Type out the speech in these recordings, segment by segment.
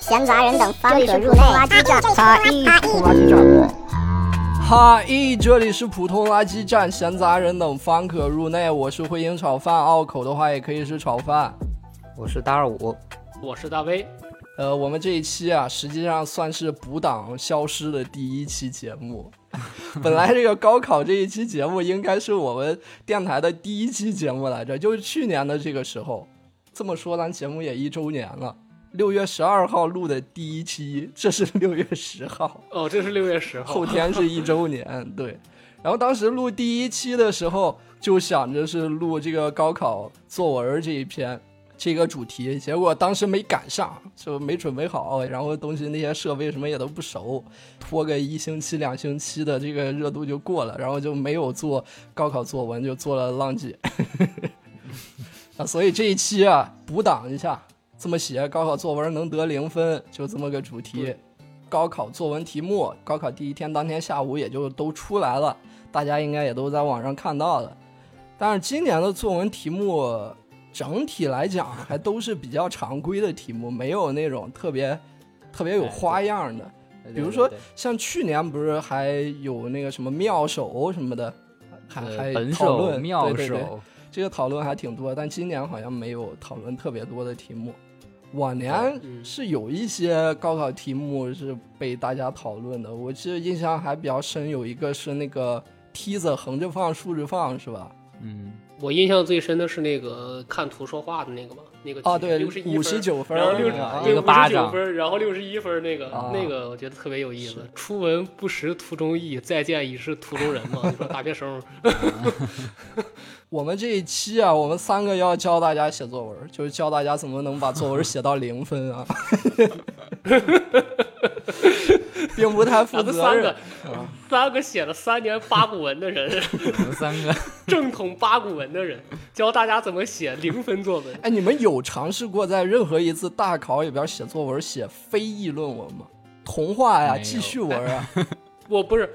闲杂人等方可入内。垃圾站，哈一垃圾站。哈一，这里是普通垃圾站，闲杂人等方可入内。我是回营炒饭，拗口的话也可以是炒饭。我是大二五，我是大威。呃，我们这一期啊，实际上算是补档消失的第一期节目。本来这个高考这一期节目应该是我们电台的第一期节目来着，就是去年的这个时候。这么说，咱节目也一周年了。六月十二号录的第一期，这是六月十号哦，这是六月十号，后天是一周年。对，然后当时录第一期的时候，就想着是录这个高考作文这一篇这个主题，结果当时没赶上，就没准备好，然后东西那些设备什么也都不熟，拖个一星期两星期的这个热度就过了，然后就没有做高考作文，就做了浪姐。啊，所以这一期啊，补档一下。这么写高考作文能得零分，就这么个主题。高考作文题目，高考第一天当天下午也就都出来了，大家应该也都在网上看到了。但是今年的作文题目整体来讲还都是比较常规的题目，没有那种特别特别有花样的。比如说像去年不是还有那个什么妙手什么的，还还讨论妙手，这个讨论还挺多。但今年好像没有讨论特别多的题目。往年是有一些高考题目是被大家讨论的，我记得印象还比较深，有一个是那个梯子横着放、竖着放，是吧？嗯，我印象最深的是那个看图说话的那个嘛，那个啊，对，五十九分，然后六十一个巴掌，然后六十一分那个那个，我觉得特别有意思。初闻不识图中意，再见已是图中人嘛，你说大学生。我们这一期啊，我们三个要教大家写作文，就是教大家怎么能把作文写到零分啊，并不太负责任。三个写了三年八股文的人，三个正统八股文的人，教大家怎么写零分作文。哎，你们有尝试过在任何一次大考里边写作文，写非议论文吗？童话呀，记叙文啊？我不是。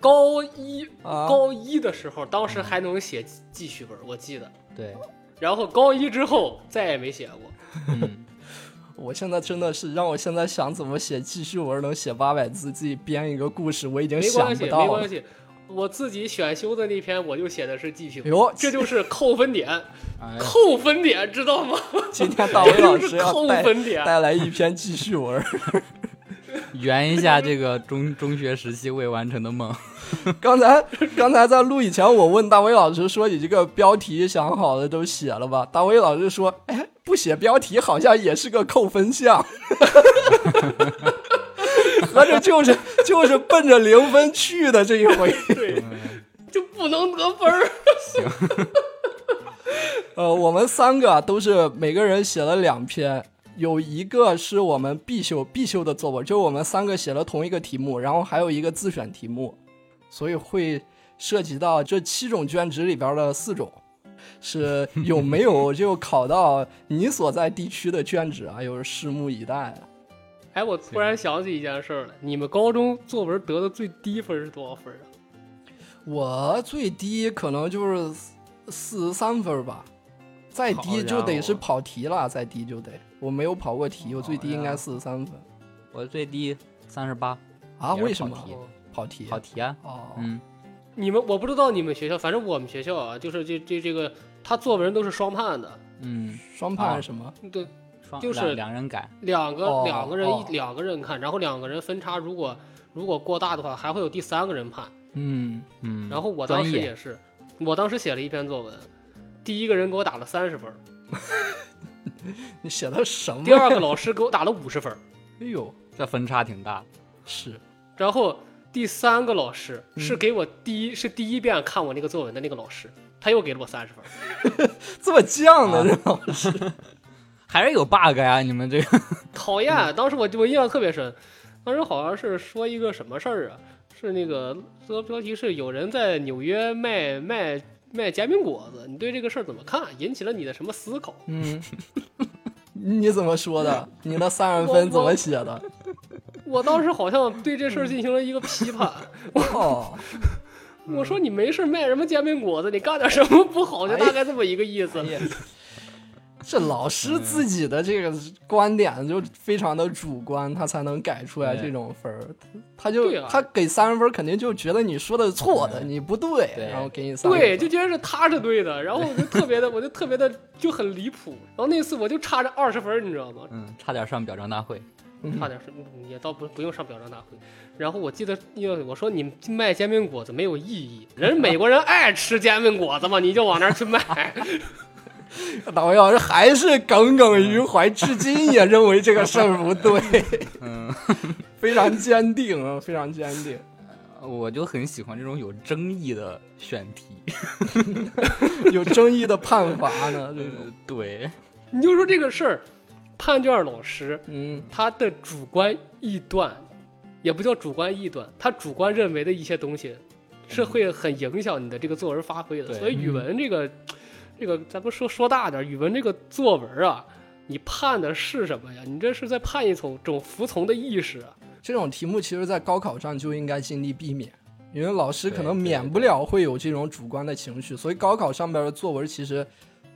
高一高一的时候，当时还能写记叙文，我记得。对。然后高一之后再也没写过。嗯。我现在真的是让我现在想怎么写记叙文能写八百字，自己编一个故事，我已经想不到了。没关系，没关系。我自己选修的那篇，我就写的是记叙文。哟，这就是扣分点，扣分点，知道吗？今天大伟老师要带带来一篇记叙文。圆一下这个中中学时期未完成的梦。刚才刚才在录以前，我问大伟老师说：“你这个标题想好了都写了吧？”大伟老师说：“哎，不写标题好像也是个扣分项。”合着就是就是奔着零分去的这一回，对，就不能得分儿。行。呃，我们三个都是每个人写了两篇。有一个是我们必修必修的作文，就是我们三个写了同一个题目，然后还有一个自选题目，所以会涉及到这七种卷纸里边的四种，是有没有 就考到你所在地区的卷纸啊？又是拭目以待。哎，我突然想起一件事儿了，你们高中作文得的最低分是多少分啊？我最低可能就是四十三分吧。再低就得是跑题了，再低就得。我没有跑过题，我最低应该四十三分。我最低三十八啊？为什么？跑题？跑题啊？哦，嗯。你们我不知道你们学校，反正我们学校啊，就是这这这个，他作文都是双判的。嗯，双判是什么？对，就是两人改，两个两个人一两个人看，然后两个人分差，如果如果过大的话，还会有第三个人判。嗯嗯。然后我当时也是，我当时写了一篇作文。第一个人给我打了三十分，你写的什么？第二个老师给我打了五十分，哎呦，这分差挺大。是，然后第三个老师是给我第一是第一遍看我那个作文的那个老师，他又给了我三十分，这么犟的这老师，还是有 bug 呀？你们这个 讨厌！当时我我印象特别深，当时好像是说一个什么事儿啊？是那个这个标题是有人在纽约卖卖。卖煎饼果子，你对这个事儿怎么看？引起了你的什么思考？嗯，你怎么说的？你那三十分怎么写的？我我当时好像对这事儿进行了一个批判。哦，我说你没事卖什么煎饼果子，你干点什么不好？就大概这么一个意思这老师自己的这个观点就非常的主观，他才能改出来这种分儿。他就啊他给三十分，肯定就觉得你说的错的，你不对，对然后给你三十对，就觉得是他是对的，然后我就特别的，我就特别的就很离谱。然后那次我就差着二十分儿，你知道吗？嗯，差点上表彰大会。差点是嗯也倒不不用上表彰大会。然后我记得，因为我说你卖煎饼果子没有意义，人美国人爱吃煎饼果子嘛，你就往那儿去卖。大卫老师还是耿耿于怀，至今也认为这个事儿不对，嗯，非常坚定啊，非常坚定。我就很喜欢这种有争议的选题。有争议的判罚呢，对，你就说这个事儿，判卷老师嗯他的主观臆断，也不叫主观臆断，他主观认为的一些东西，是会很影响你的这个作文发挥的。所以语文这个，这个咱不说说大点儿，语文这个作文啊，你判的是什么呀？你这是在判一种种服从的意识啊。这种题目其实，在高考上就应该尽力避免，因为老师可能免不了会有这种主观的情绪，所以高考上边的作文其实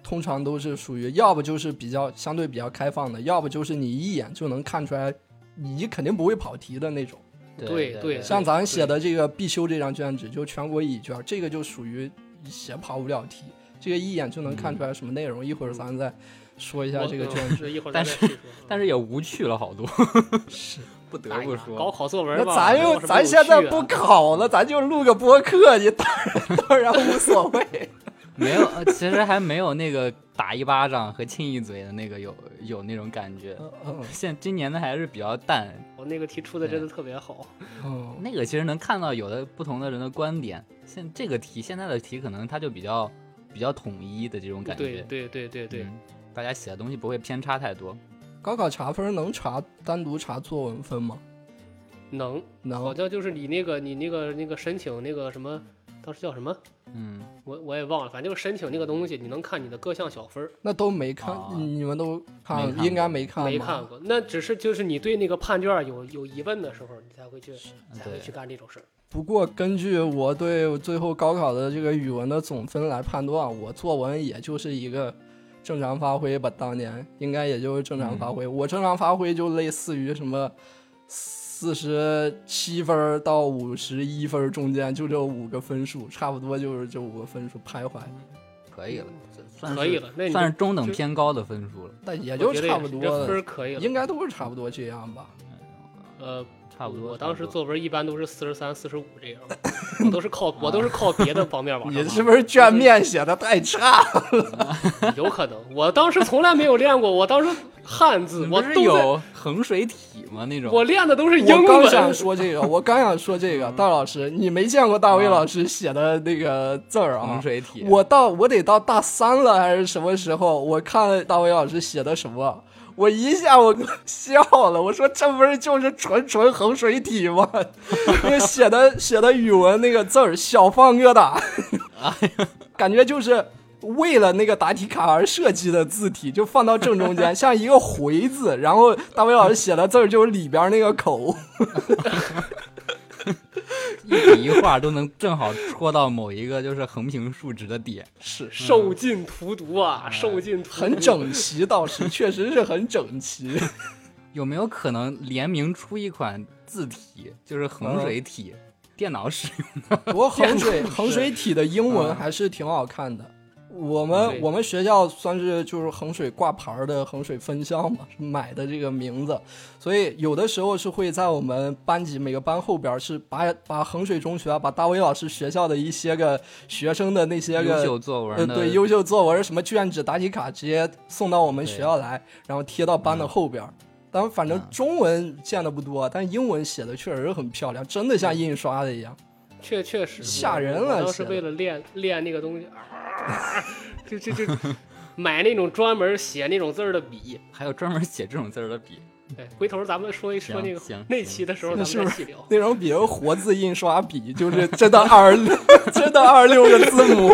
通常都是属于要不就是比较相对比较开放的，要不就是你一眼就能看出来你肯定不会跑题的那种。对对对，像咱写的这个必修这张卷子，就全国乙卷，这个就属于写跑不了题，这个一眼就能看出来什么内容。一会儿咱再说一下这个卷子。一会儿但咱再说。但是也无趣了好多，是，不得不说。高考作文，那咱又咱现在不考了，咱就录个播客，你当然当然无所谓。没有，呃其实还没有那个打一巴掌和亲一嘴的那个有有那种感觉。嗯 现今年的还是比较淡，我那个题出的真的特别好。哦，那个其实能看到有的不同的人的观点。现这个题现在的题可能它就比较比较统一的这种感觉。对对对对对，嗯大家写的东西不会偏差太多。高考查分能查单独查作文分吗？能好。像就是你那个你那个那个申请那个什么，当时叫什么？嗯，我我也忘了，反正就是申请那个东西，你能看你的各项小分儿。那都没看，啊你们都看，看应该没看没看过，那只是就是你对那个判卷有有疑问的时候，你才会去才会去干这种事儿。不过根据我对最后高考的这个语文的总分来判断，我作文也就是一个正常发挥吧。当年应该也就是正常发挥，我正常发挥就类似于什么四十七分到五十一分中间，就这五个分数，差不多就是这五个分数徘徊，可以了，算是可以了，那算是中等偏高的分数了，但也就差不多，分可以了。应该都是差不多这样吧。呃，差不多。我当时作文一般都是四十三、四十五这样，我都是靠 我都是靠别的方面往上拉。你是不是卷面写的太差了？有可能，我当时从来没有练过，我当时汉字你不是我都，有衡水体吗？那种我练的都是英我刚想。说这个，我刚想说这个，大老师，你没见过大卫老师写的那个字儿啊衡？水体，我到我得到大三了还是什么时候？我看大卫老师写的什么，我一下我笑了，我说这不是就是纯纯衡水体吗？那个写的写的语文那个字儿小放个打，感觉就是。为了那个答题卡而设计的字体，就放到正中间，像一个回字。然后大伟老师写的字儿就是里边那个口，一笔一画都能正好戳到某一个就是横平竖直的点。是受尽荼毒啊，受尽荼毒很整齐，倒是确实是很整齐。有没有可能联名出一款字体，就是衡水体，电脑使用的？不过衡水衡水体的英文还是挺好看的。我们我们学校算是就是衡水挂牌儿的衡水分校嘛，是买的这个名字，所以有的时候是会在我们班级每个班后边儿是把把衡水中学啊，把大威老师学校的一些个学生的那些个优个秀作文对优秀作文什么卷纸、答题卡直接送到我们学校来，然后贴到班的后边儿。当然，反正嗯。中文见的不多，但英文写的确实很漂亮，真的像印刷的一样。确确实吓人了我当时为了练练那个东西，啊、就就就买那种专门写那种字儿的笔。还有专门写这种字儿的笔。对，回头咱们说一说那个那期的时候，咱们那是不是再细聊。那种比如活字印刷笔，就是真的二十六，真的二十六个字母，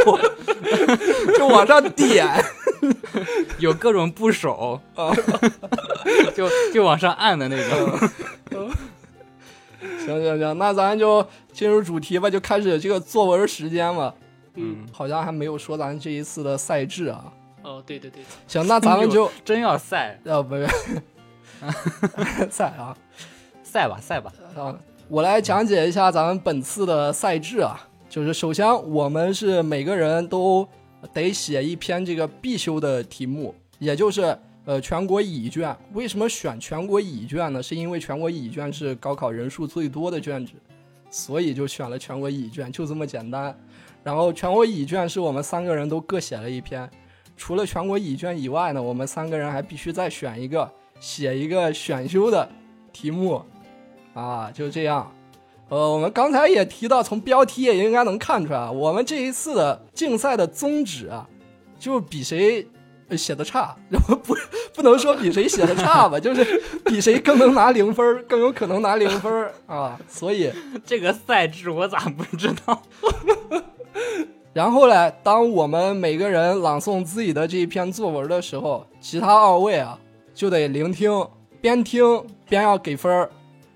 就往上点。有各种部首，就就往上按的那种。行行行，那咱就进入主题吧，就开始这个作文时间吧。嗯，好像还没有说咱这一次的赛制啊。哦，对对对，行，那咱们就真要赛呃不是 赛啊赛吧赛吧，啊，我来讲解一下咱们本次的赛制啊。就是首先我们是每个人都得写一篇这个必修的题目，也就是呃全国乙卷。为什么选全国乙卷呢？是因为全国乙卷是高考人数最多的卷子，所以就选了全国乙卷，就这么简单。然后全国乙卷是我们三个人都各写了一篇，除了全国乙卷以外呢，我们三个人还必须再选一个写一个选修的题目，啊，就这样。呃，我们刚才也提到，从标题也应该能看出来，我们这一次的竞赛的宗旨啊，就比谁写的差，然后不不能说比谁写的差吧，就是比谁更能拿零分，更有可能拿零分啊。所以，这个赛制我咋不知道？然后呢，当我们每个人朗诵自己的这一篇作文的时候，其他二位啊就得聆听，边听边要给分儿，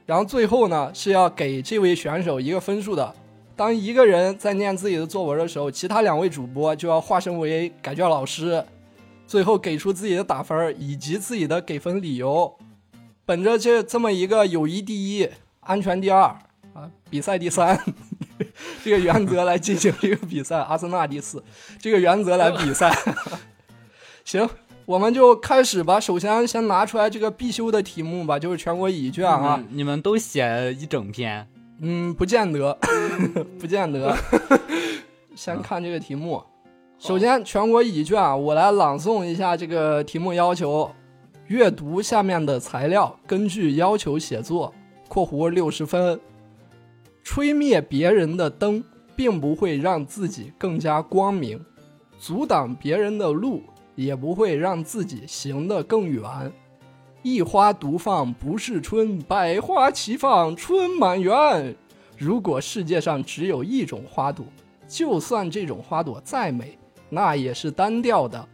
然后最后呢是要给这位选手一个分数的。当一个人在念自己的作文的时候，其他两位主播就要化身为改卷老师，最后给出自己的打分儿以及自己的给分理由。本着这这么一个友谊第一、安全第二啊，比赛第三。这个原则来进行这个比赛，阿森纳第四，这个原则来比赛。行，我们就开始吧。首先，先拿出来这个必修的题目吧，就是全国乙卷啊。你们都写一整篇，嗯，不见得，不见得。先看这个题目。首先，全国乙卷，我来朗诵一下这个题目要求：阅读下面的材料，根据要求写作（括弧六十分）。吹灭别人的灯，并不会让自己更加光明；阻挡别人的路，也不会让自己行得更远。一花独放不是春，百花齐放春满园。如果世界上只有一种花朵，就算这种花朵再美，那也是单调的。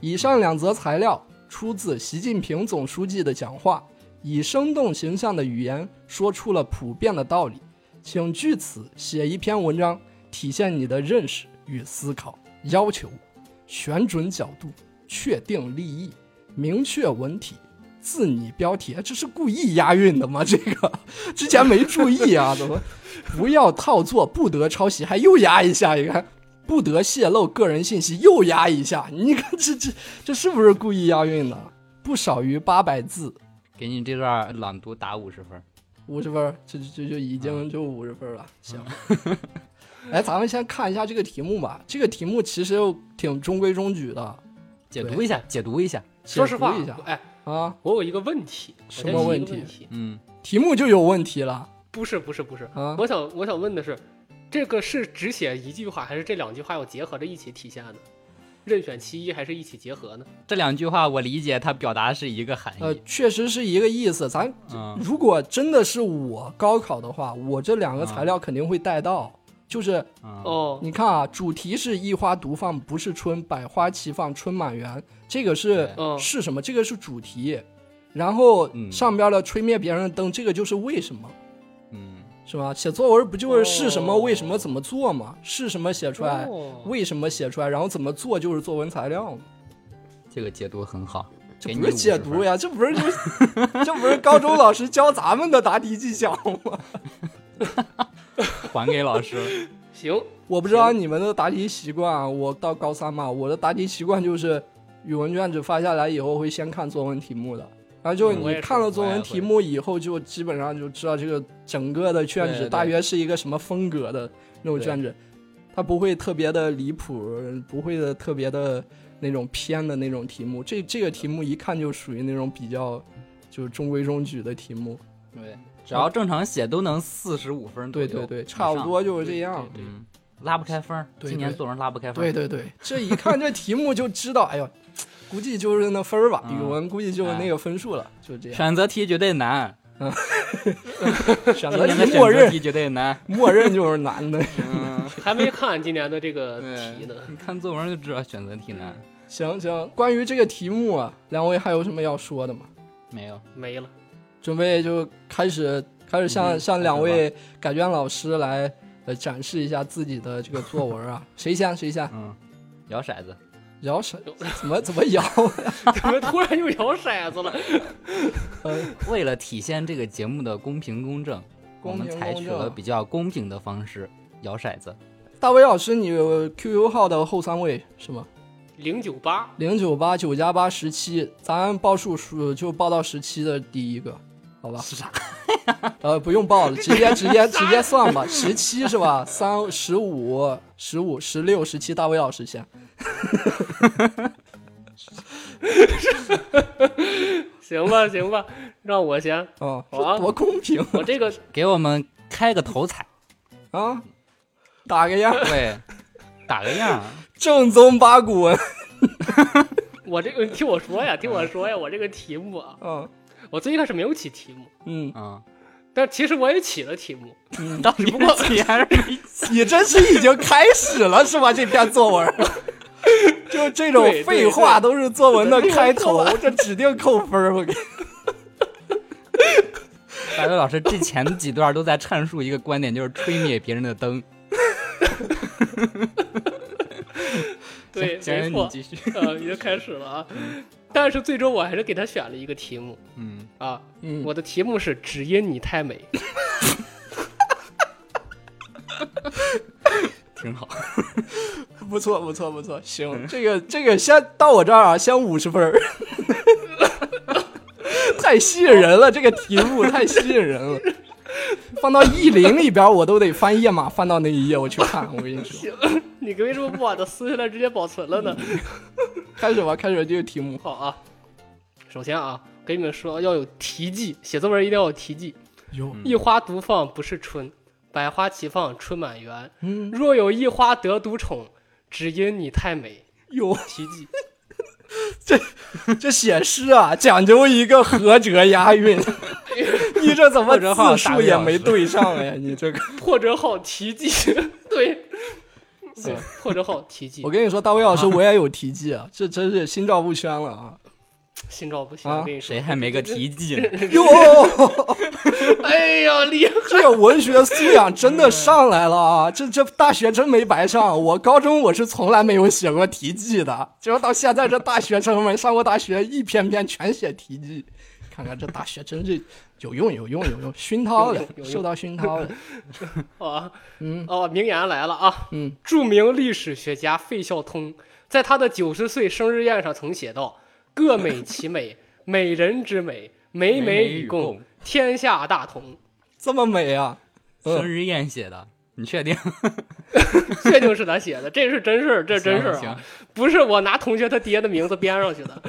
以上两则材料出自习近平总书记的讲话，以生动形象的语言说出了普遍的道理。请据此写一篇文章，体现你的认识与思考。要求：选准角度，确定立意，明确文体，自拟标题。这是故意押韵的吗？这个之前没注意啊，怎么？不要套作，不得抄袭，还又押一下。你看，不得泄露个人信息，又押一下。你看这这这是不是故意押韵的？不少于八百字，给你这段朗读打五十分。五十分，这这就已经就五十分了。行，来，咱们先看一下这个题目吧。这个题目其实挺中规中矩的，解读一下，解读一下。说实话哎，啊，我有一个问题，什么问题问题？嗯，题目就有问题了不是不是不是，啊。我想我想问的是，这个是只写一句话，还是这两句话要结合着一起体现呢？任选其一，还是一起结合呢？这两句话我理解它表达是一个含义呃。，确实是一个意思。咱嗯如果真的是我高考的话，我这两个材料肯定会带到。就是嗯哦，你看啊，主题是一花独放不是春，百花齐放春满园，这个是嗯是什么？这个是主题。然后嗯上边的吹灭别人的灯，这个就是为什么，嗯，是吧？写作文不就是是什么、哦为什么、怎么做吗？是什么写出来，哦为什么写出来，然后怎么做就是作文材料嘛。这个解读很好。这不是给你解读呀，这不是就 这不是高中老师教咱们的答题技巧吗？还给老师。行，我不知道你们的答题习惯啊，我到高三嘛，我的答题习惯就是语文卷子发下来以后会先看作文题目的，然后就你看了作文题目以后，就基本上就知道这个整个的卷子大约是一个什么风格的那种卷子，它不会特别的离谱，不会的特别的那种偏的那种题目。这这个题目一看就属于那种比较就是中规中矩的题目。对，只要正常写都能四十五分。对对对，差不。多就是这样。对嗯，拉不开分今年作文拉不开分。对对对，这一看这题目就知道，哎呦，估计就是那分儿吧，嗯语文估计就是那个分数了，就这样。选择题绝对难，选择题默认择题绝对难。默认就是难的。嗯，还没看今年的这个题呢。你看作文就知道选择题难。行行，关于这个题目啊，两位还有什么要说的吗？没有，没了，准备就开始开始向、嗯向两位改卷老师来呃展示一下自己的这个作文啊，谁先谁先嗯，摇骰子，摇骰怎么怎么摇？怎么突然又摇骰子了？呃，为了体现这个节目的公平公正，我公们采取了比较公平的方式摇骰子。大伟老师，你 QQ 号的后三位是吗？零九八，零九八九加八十七，咱报数数就报到十七的第一个，好吧？是啥？呃，不用报了，直接直接 直接算吧，十七是吧？三十五、十五、十六、十七，大卫老师先。行吧行吧，让我先。哦，好啊这多公平我这个给我们开个头彩，啊！打个样，对，打个样。正宗八股文。我这个听我说呀，听我说呀，我这个题目啊，嗯我最一开始没有起题目，嗯啊，但其实我也起了题目，嗯，到底是起还是没起？你这是已经开始了是吧？这篇作文，就这种废话都是作文的开头，这指定扣分儿。我给你大伟老师这前几段都在阐述一个观点，就是吹灭别人的灯。对，没错。呃，已经开始了啊。但是最终我还是给他选了一个题目嗯，啊，嗯，我的题目是“只因你太美 挺好。不错不错不错，行，这个这个先到我这儿啊，先五十分儿。太吸引人了，这个题目太吸引人了。放到意林里边，我都得翻页码翻到那一页，我去看。我跟你”。说，行，你为什么不把它撕下来直接保存了呢？开始吧，开始这个题目。好啊，首先啊，给你们说要有题记，写作文一定要有题记。哟，一花独放不是春，百花齐放春满园。嗯，若有一花得独宠，只因你太美。有，题记，这写诗啊，讲究一个合辙押韵。你这怎么字数也没对上呀？你这个，破折号题记，对，对，破折号题记我，跟你说，大卫老师，我也有题记啊，这真是心照不宣了啊！心照不宣。啊我跟你说，谁还没个题记呢？哟，哎呀，厉害！这个文学素养真的上来了啊！这这大学真没白上，我高中我是从来没有写过题记的，结果到现在这大学生们上过大学，一篇篇全写题记。看看这大学真是有用有用有用，熏陶的有用，受到熏陶的。好啊，嗯哦，名言来了啊！嗯，著名历史学家费孝通在他的九十岁生日宴上曾写道：“各美其美，美人之美，美美与共，天下大同。这么美啊！生日宴写的，你确定？” 确定是他写的，这是真事儿，这真事儿啊，不是我拿同学他爹的名字编上去的。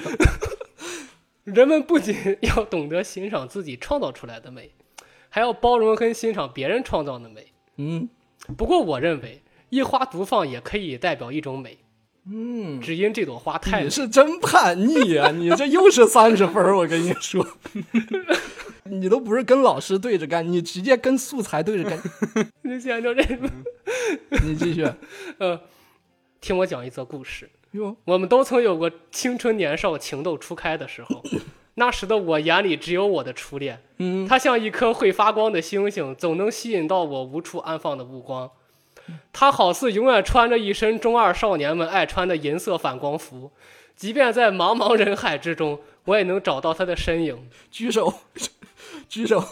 人们不仅 要懂得欣赏自己创造出来的美，还要包容跟欣赏别人创造的美。嗯不过，我认为一花独放也可以代表一种美，嗯，只因这朵花太美。你是真叛逆啊！你这又是三十分儿，我跟你说，你都不是跟老师对着干，你直接跟素材对着干。你想就这个，你继续。呃，听我讲一则故事。哟，我们都曾有过青春年少、情窦初开的时候，那时的我眼里只有我的初恋，嗯，它像一颗会发光的星星，总能吸引到我无处安放的目光。它好似永远穿着一身中二少年们爱穿的银色反光服，即便在茫茫人海之中，我也能找到它的身影。举手，举手。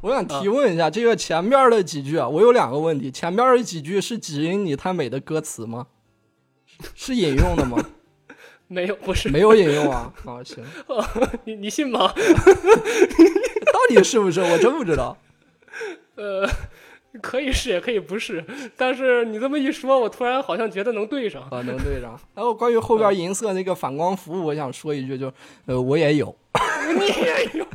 我想提问一下，这个前面的几句啊，我有两个问题。前面的几句是“只因你太美”的歌词吗？是引用的吗？没有，不是没有引用啊。啊，行，你，你信吗？到底是不是？我真不知道。呃，可以是，也可以不是，但是你这么一说，我突然好像觉得能对上。啊，能对上。然后关于后边银色那个反光服务，我想说一句就，呃，我也有。你也有。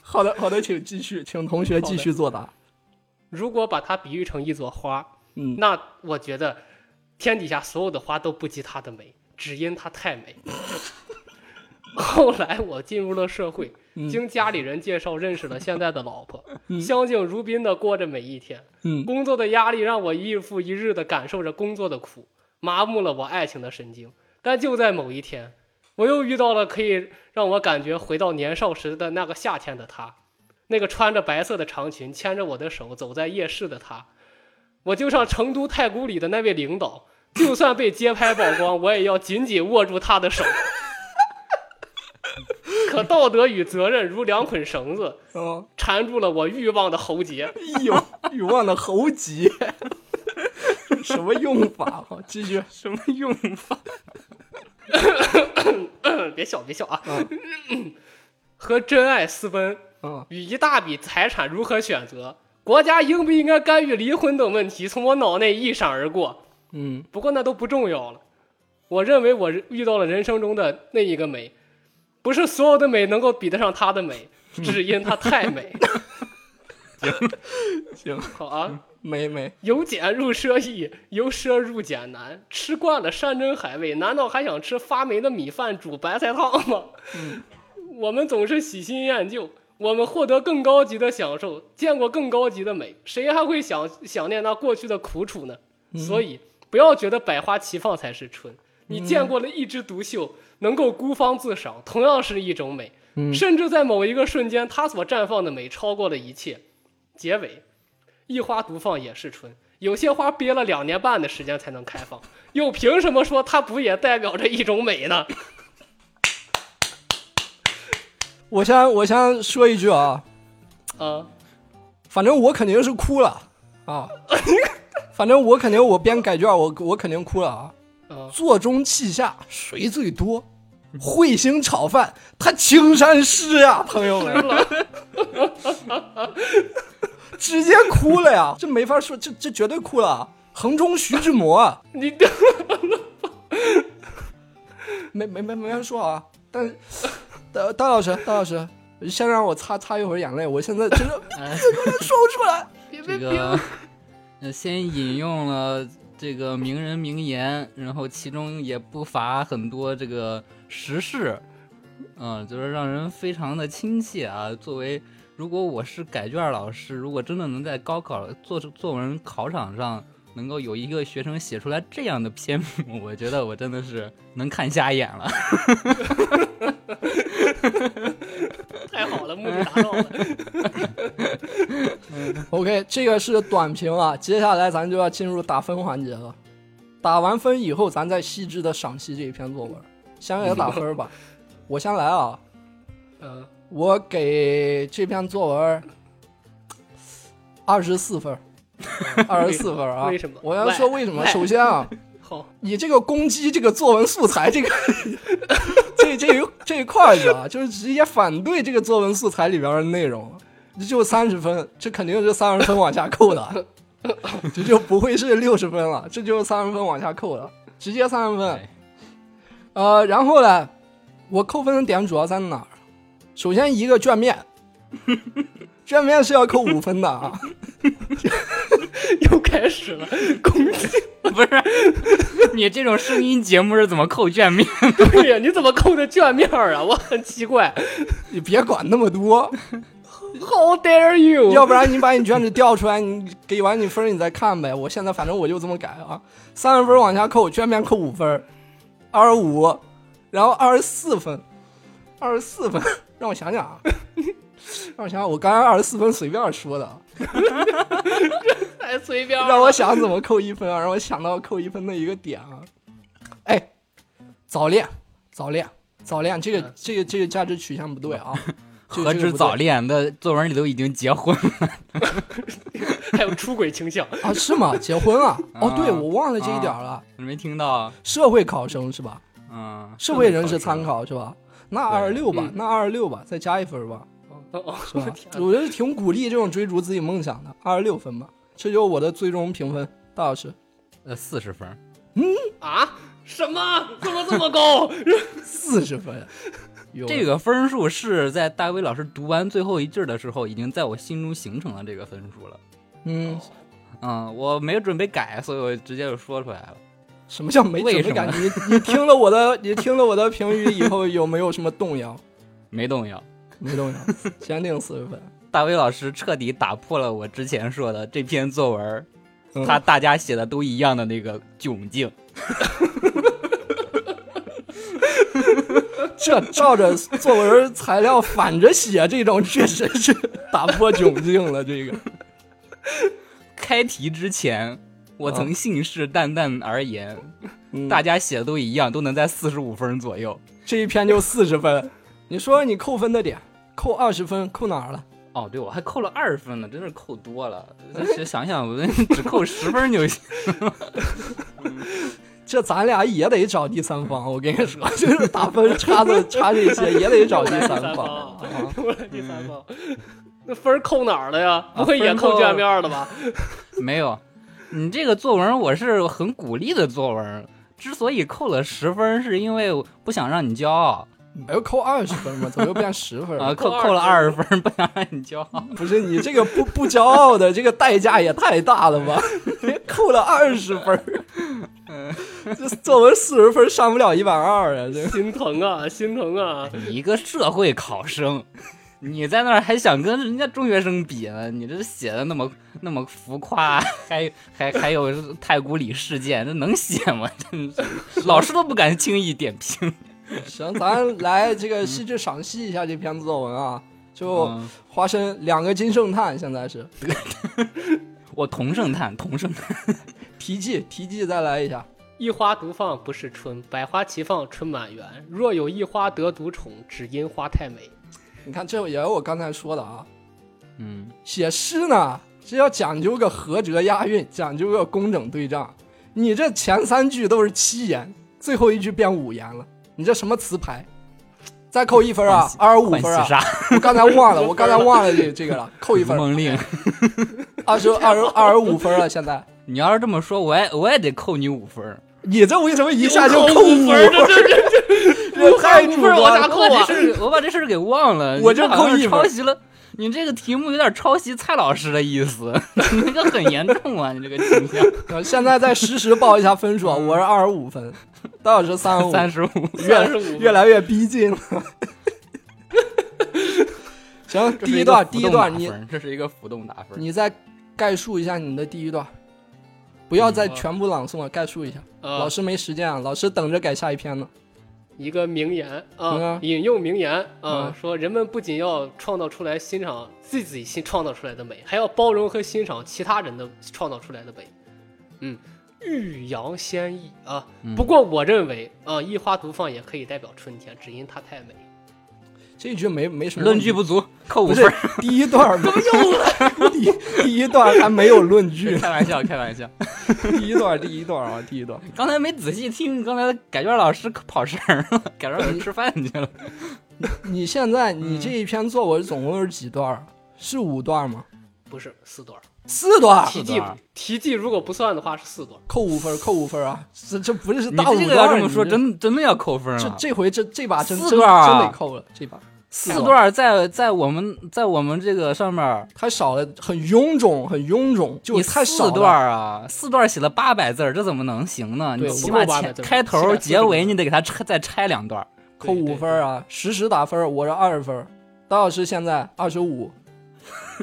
好的，好的，请继续，请同学继续作答。如果把它比喻成一朵花，嗯，那我觉得天底下所有的花都不及她的美，只因她太美。后来我进入了社会，嗯经家里人介绍认识了现在的老婆，嗯相敬如宾的过着每一天。嗯工作的压力让我日复一日的感受着工作的苦，麻木了我爱情的神经。但就在某一天，我又遇到了可以让我感觉回到年少时的那个夏天的她。那个穿着白色的长裙、牵着我的手走在夜市的他，我就像成都太古里的那位领导，就算被街拍曝光，我也要紧紧握住他的手。可道德与责任如两捆绳子，嗯，缠住了我欲望的喉结。哎呦，欲望的喉结，什么用法？好，继续。什么用法？别笑，别笑啊！和真爱私奔，嗯与一大笔财产如何选择？国家应不应该干预离婚等问题，从我脑内一闪而过。嗯，不过那都不重要了。我认为我遇到了人生中的那一个美，不是所有的美能够比得上她的美，只因她太美。行，好啊，美美。由俭入奢易，由奢入俭难。吃惯了山珍海味，难道还想吃发霉的米饭煮白菜汤吗？我们总是喜新厌旧，我们获得更高级的享受，见过更高级的美，谁还会想想念那过去的苦楚呢？所以不要觉得百花齐放才是春，你见过了一枝独秀，能够孤芳自赏，同样是一种美。嗯甚至在某一个瞬间，它所绽放的美超过了一切。结尾，一花独放也是春。有些花憋了两年半的时间才能开放，又凭什么说它不也代表着一种美呢？我先我先说一句啊，啊，反正我肯定是哭了啊，反正我肯定我编改卷我我肯定哭了啊。啊。座中泣下谁最多？彗星炒饭，他青山湿呀，朋友们，直接哭了呀，这没法说，这这绝对哭了啊。衡中徐志摩啊，你没没没没人说啊。但是，大大老师，大老师，先让我擦擦一会儿眼泪，我现在真的 哎，说不出来。这个呃，先引用了这个名人名言，然后其中也不乏很多这个时事，嗯、就是让人非常的亲切啊。作为如果我是改卷老师，如果真的能在高考作作文考场上能够有一个学生写出来这样的篇目，我觉得我真的是能看瞎眼了。太好了，目的达到了。OK，这个是短评啊，接下来咱就要进入打分环节了。打完分以后，咱再细致的赏析这一篇作文。先给他打分吧，我先来啊，嗯，我给这篇作文二十四分，二十四分啊。为什么我要说为什么？首先啊，好，你这个攻击这个作文素材这个 这这一这一块子啊，就是直接反对这个作文素材里边的内容，这就三十分，这肯定是三十分往下扣的，这就不会是六十分了，这就是三十分往下扣的，直接三十分。呃，然后呢，我扣分的点主要在哪儿？首先一个卷面，卷面是要扣五分的啊。又开始了攻击。不是，你这种声音节目是怎么扣卷面？对呀，你怎么扣的卷面啊？我很奇怪。你别管那么多，How dare you！要不然你把你卷子调出来，你给完你分你再看呗。我现在反正我就这么改啊，三十分往下扣，卷面扣五分，二十五，然后二十四分，二十四分，让我想想啊，让我想想，我刚才二十四分随便说的，太随便了。让我想怎么扣一分啊，让我想到扣一分的一个点啊。哎，早恋，早恋，早恋，这个嗯这个这个价值取向不对啊。这个何止早恋的作文里都已经结婚了。还有出轨倾向。啊？是吗？结婚了？哦，啊对，我忘了这一点了。你没听到？社会考生是吧？嗯，社会人士参考是吧？那二十六吧嗯，那二十六吧，再加一分吧，哦 哦，是吧我觉得挺鼓励这种追逐自己梦想的，二十六分吧，这就是我的最终评分。大老师，呃，四十分。嗯啊？什么？怎么这么高？四十分，这个分数是在大威老师读完最后一句的时候，已经在我心中形成了这个分数了。嗯，嗯，我没准备改，所以我直接就说出来了。什么叫没准为什么备感？你你听了我的，你听了我的评语以后有没有什么动摇？没动摇。没动摇，先定四十分。大威老师彻底打破了我之前说的这篇作文，嗯他大家写的都一样的那个窘境。这照着作文材料反着写，这种确实是打破窘境了。这个开题之前，我曾信誓旦旦而言，嗯大家写的都一样，都能在四十五分左右。这一篇就四十分，你说你扣分的点，扣二十分，扣哪儿了？哦，对，我还扣了二分呢，真是扣多了。其实想想，我只扣十分就行。这咱俩也得找第三方，我跟你说，就是打分差的差这些也得找第三三方。方啊第三方，那分儿扣哪儿了呀？不会也扣卷面了吧？没有，你这个作文我是很鼓励的作文。之所以扣了十分，是因为我不想让你骄傲没有扣二十分吗？怎么又变十分啊，了？扣扣扣了二十20分，不想让你骄傲。不是你这个不不骄傲的这个代价也太大了吧？扣了二十分嗯，这作文四十分上不了一百二啊！这心疼啊，心疼啊！你一个社会考生，你在那儿还想跟人家中学生比呢？你这写的那么那么浮夸，还还还有太古里事件，这能写吗？真是，老师都不敢轻易点评。行，咱来这个细致赏析一下这篇作文啊。就嗯花生两个金圣叹，现在是 我同圣叹，同圣叹。题记题记再来一下。一花独放不是春，百花齐放春满园。若有一花得独宠，只因花太美。你看，这也是我刚才说的啊。嗯，写诗呢是要讲究个合辙押韵，讲究个工整对仗。你这前三句都是七言，最后一句变五言了，你这什么词牌？再扣一分啊二十五分啊！我刚才忘了，我刚才忘了这这个了，扣一分，梦令。二十二十二十五分了。现在你要是这么说，我也我也得扣你五分。你这为什么一下就扣五分儿，这这这这 太主五分儿往观了。下扣啊我把这！事儿我把这事儿给忘了，我就扣一分抄袭了。你这个题目有点抄袭蔡老师的意思，你这个很严重啊！你这个倾向。呃现在再实时报一下分数啊，我是二十五分，大老师三十五，三十五，越35越来越逼近了。行，第一段，第一段你这是一个浮动打分。你再概述一下你的第一段，不要再嗯全部朗诵了，概述一下。啊老师没时间啊，老师等着改下一篇呢。一个名言嗯啊，啊引用名言嗯啊，说人们不仅要创造出来欣赏自己新创造出来的美，还要包容和欣赏其他人的创造出来的美。嗯，欲扬先抑啊。嗯不过我认为啊，一花独放也可以代表春天，只因它太美。这句没没什么论据不足，扣五分。第一段怎么又了？第第一段还没有论据，开玩笑，开玩笑。第一段第一段啊，第一段。刚才没仔细听，刚才改卷老师跑神儿了，改卷老师吃饭去了。你现在你这一篇作文总共是几段啊？是五段吗？不是四段，四段，题记段题记如果不算的话是四段。扣五分，扣五分啊！这这不是大五这个段儿，要这么说，真真的要扣分了。这这回这这把真真四段啊真得扣了，这把四段在在我们在我们这个上面儿，太少了，很臃肿，很臃肿，就你太少。四段啊，四段写了八百字，这怎么能行呢？你起码不够800字儿前开头、结尾你得给它拆再拆两段。扣五分啊，实时打分，我是二十分，大老师现在二十五，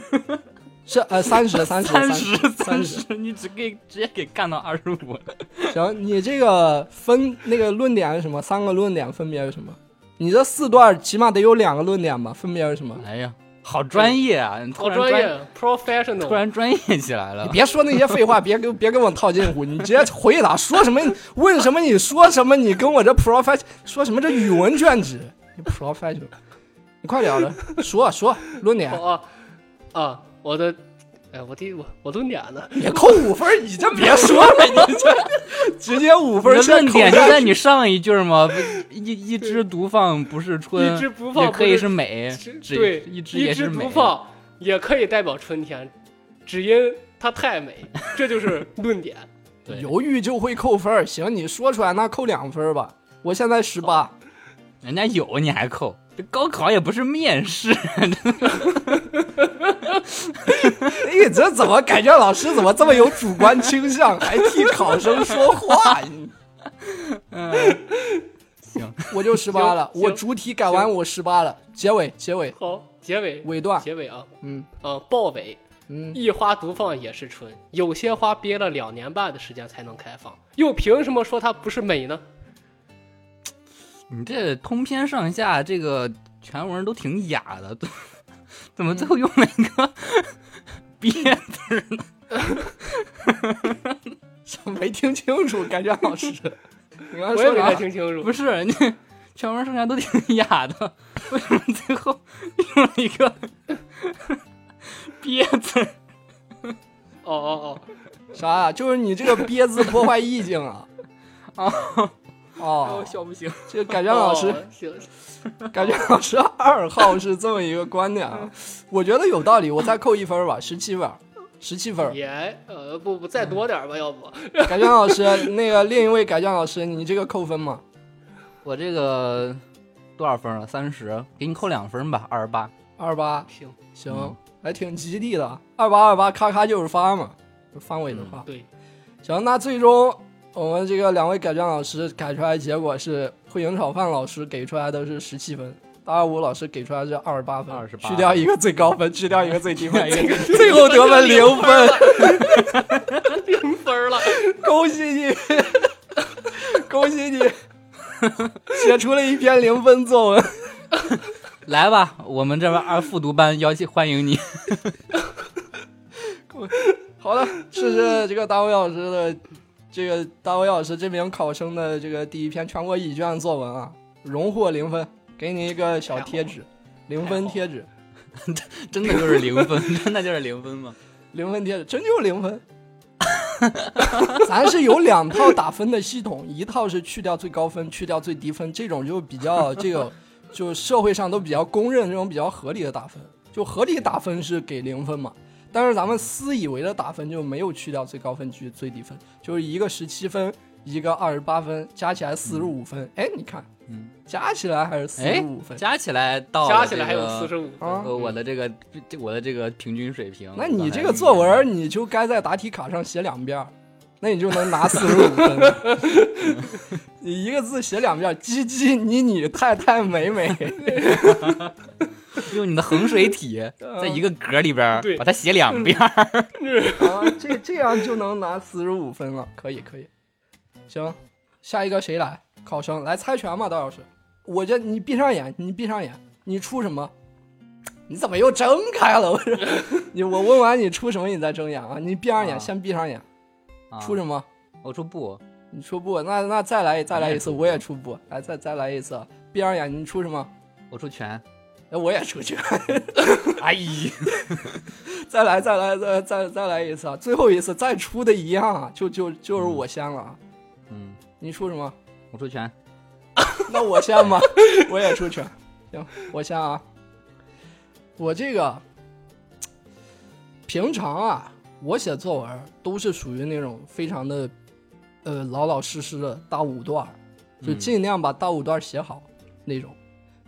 是呃三十三十三十十三十。你只给直接给干到二十五。行，你这个分那个论点是什么？三个论点分别是什么？你这四段起码得有两个论点吧？分别是什么？哎呀，好专业啊！你突好然专，业，professional。突然专业起来了你。别说那些废话，别跟别跟我套近乎，你直接回答，说什么问什么你说什么，你跟我这 professional 说什么这语文卷子，你 professional，你快点儿的说说论点，哦啊啊，我的，哎，我第我我论点呢？你扣五分，你这别说了，你这 直接五分论点就在你上一句吗？一一枝独放不是春，一枝不放也可以是是美，对，一枝一枝也是美独。放也可以代表春天，只因它太美，这就是论点。犹豫就会扣分儿，行，你说出来那扣两分吧。我现在十八，人家有你还扣，这高考也不是面试，你，这怎么感觉老师怎么这么有主观倾向，还替考生说话？嗯，行，我就十八了，我主体改完我十八了，结尾结尾。好，结尾。尾段，结尾啊，嗯。啊，豹尾，嗯，一花独放也是春，有些花憋了两年半的时间才能开放，又凭什么说它不是美呢？你这通篇上下这个全文都挺雅的，都 怎么最后用了一个憋字儿呢？没听清楚，感觉老师。你刚才我也没？听清楚。不是你全文上下都挺雅的，为什么最后用了一个 憋字哦？哦哦啥呀？就是你这个憋字破坏意境啊！啊，哦，笑不行。这个改卷，老师哦，行，改卷老师二号是这么一个观点啊，我觉得有道理，我再扣一分吧，十七分，十七分。也呃不不再多点儿吧，要不改卷老师，那个另一位改卷老师，你这个扣分吗？我这个多少分了？三十，给你扣两分吧，二十八。二十八，行。行嗯，还挺吉利的，二八二八，咔咔就是发嘛，就范伟的话。对，行，那最终我们这个两位改卷老师改出来结果是，慧营炒饭老师给出来的是十七分，大二五老师给出来是二十八分，28去掉一个最高分，去掉一个最低分，最后得分零分，零分了。恭喜你，恭喜你，写出了一篇零分作文。来吧，我们这边二复读班邀请欢迎你。好了，谢谢这个大卫老师的这个大卫老师这名考生的这个第一篇全国乙卷作文啊，荣获零分，给你一个小贴纸，零分贴纸，真的就是零分，真的就是零分吗？零分贴纸，真就是零分。咱是有两套打分的系统，一套是去掉最高分，去掉最低分，这种就比较这个，就社会上都比较公认这种比较合理的打分，就合理打分是给零分嘛。但是咱们私以为的打分就没有去掉最高分去最低分，就是一个十七分，一个二十八分，加起来四十五分。哎，你看，嗯，加起来还是四哎十五分。加起来到加起来还有四十。五分。啊呃，我的这个这我的这个平均水平。那你这个作文，你就该在答题卡上写两遍，那你就能拿四十五分。你一个字写两遍，鸡鸡你你太太美美，用你的衡水体，在一个格里边对把它写两遍儿。啊，这这样就能拿四十五分了，可以可以。行，下一个谁来？考生来猜拳吧，道老师。我这你闭上眼，你闭上眼，你出什么？你怎么又睁开了？我说 你我问完你出什么，你再睁眼啊！你闭上眼，啊先闭上眼，啊出什么？我出布，你出布，那那再来再来一次，也我也出布，来再再来一次，闭上眼，你出什么？我出拳。哎，我也出去，哎呀，再来再来再再再来一次啊！最后一次再出的一样啊，就就就是我先了啊！嗯，你出什么？我出拳。那我先吧，我也出拳。行，我先啊。我这个平常啊，我写作文都是属于那种非常的呃老老实实的大五段，就嗯尽量把大五段写好那种，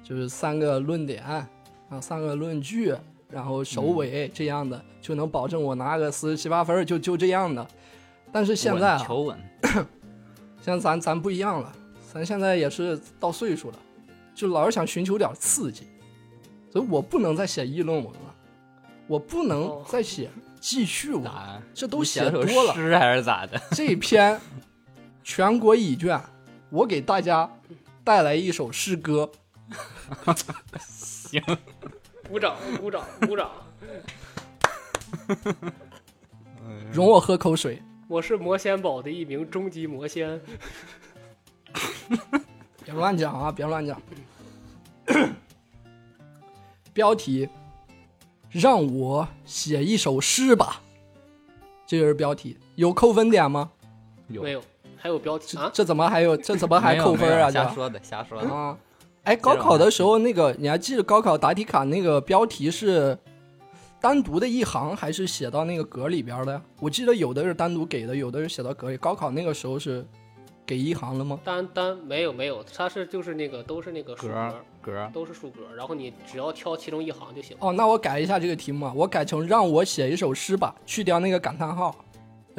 就是三个论点啊，三个论据，然后首尾这样的，就能保证我拿个四十七八分儿，就就这样的。但是现在啊，稳求稳。现在咱咱不一样了，咱现在也是到岁数了，就老是想寻求点刺激，所以我不能再写议论文了，我不能哦再写记叙文，咋？这都写多了。诗还是咋的？这篇全国乙卷，我给大家带来一首诗歌，行，鼓掌，鼓掌，鼓掌！容我喝口水。我是魔仙堡的一名终极魔仙。别乱讲啊！别乱讲。标题：让我写一首诗吧。这就是标题，有扣分点吗？有没有，还有标题啊？这这怎么还有？这怎么还扣分啊？瞎说的，瞎说的。啊！哎，高考的时候那个，你还记得高考答题卡那个标题是单独的一行，还是写到那个格里边的呀？我记得有的是单独给的，有的是写到格里。高考那个时候是给一行了吗？单单没有没有，它是就是那个都是那个数格格，格都是数格，然后你只要挑其中一行就行。哦，那我改一下这个题目啊，我改成让我写一首诗吧，去掉那个感叹号，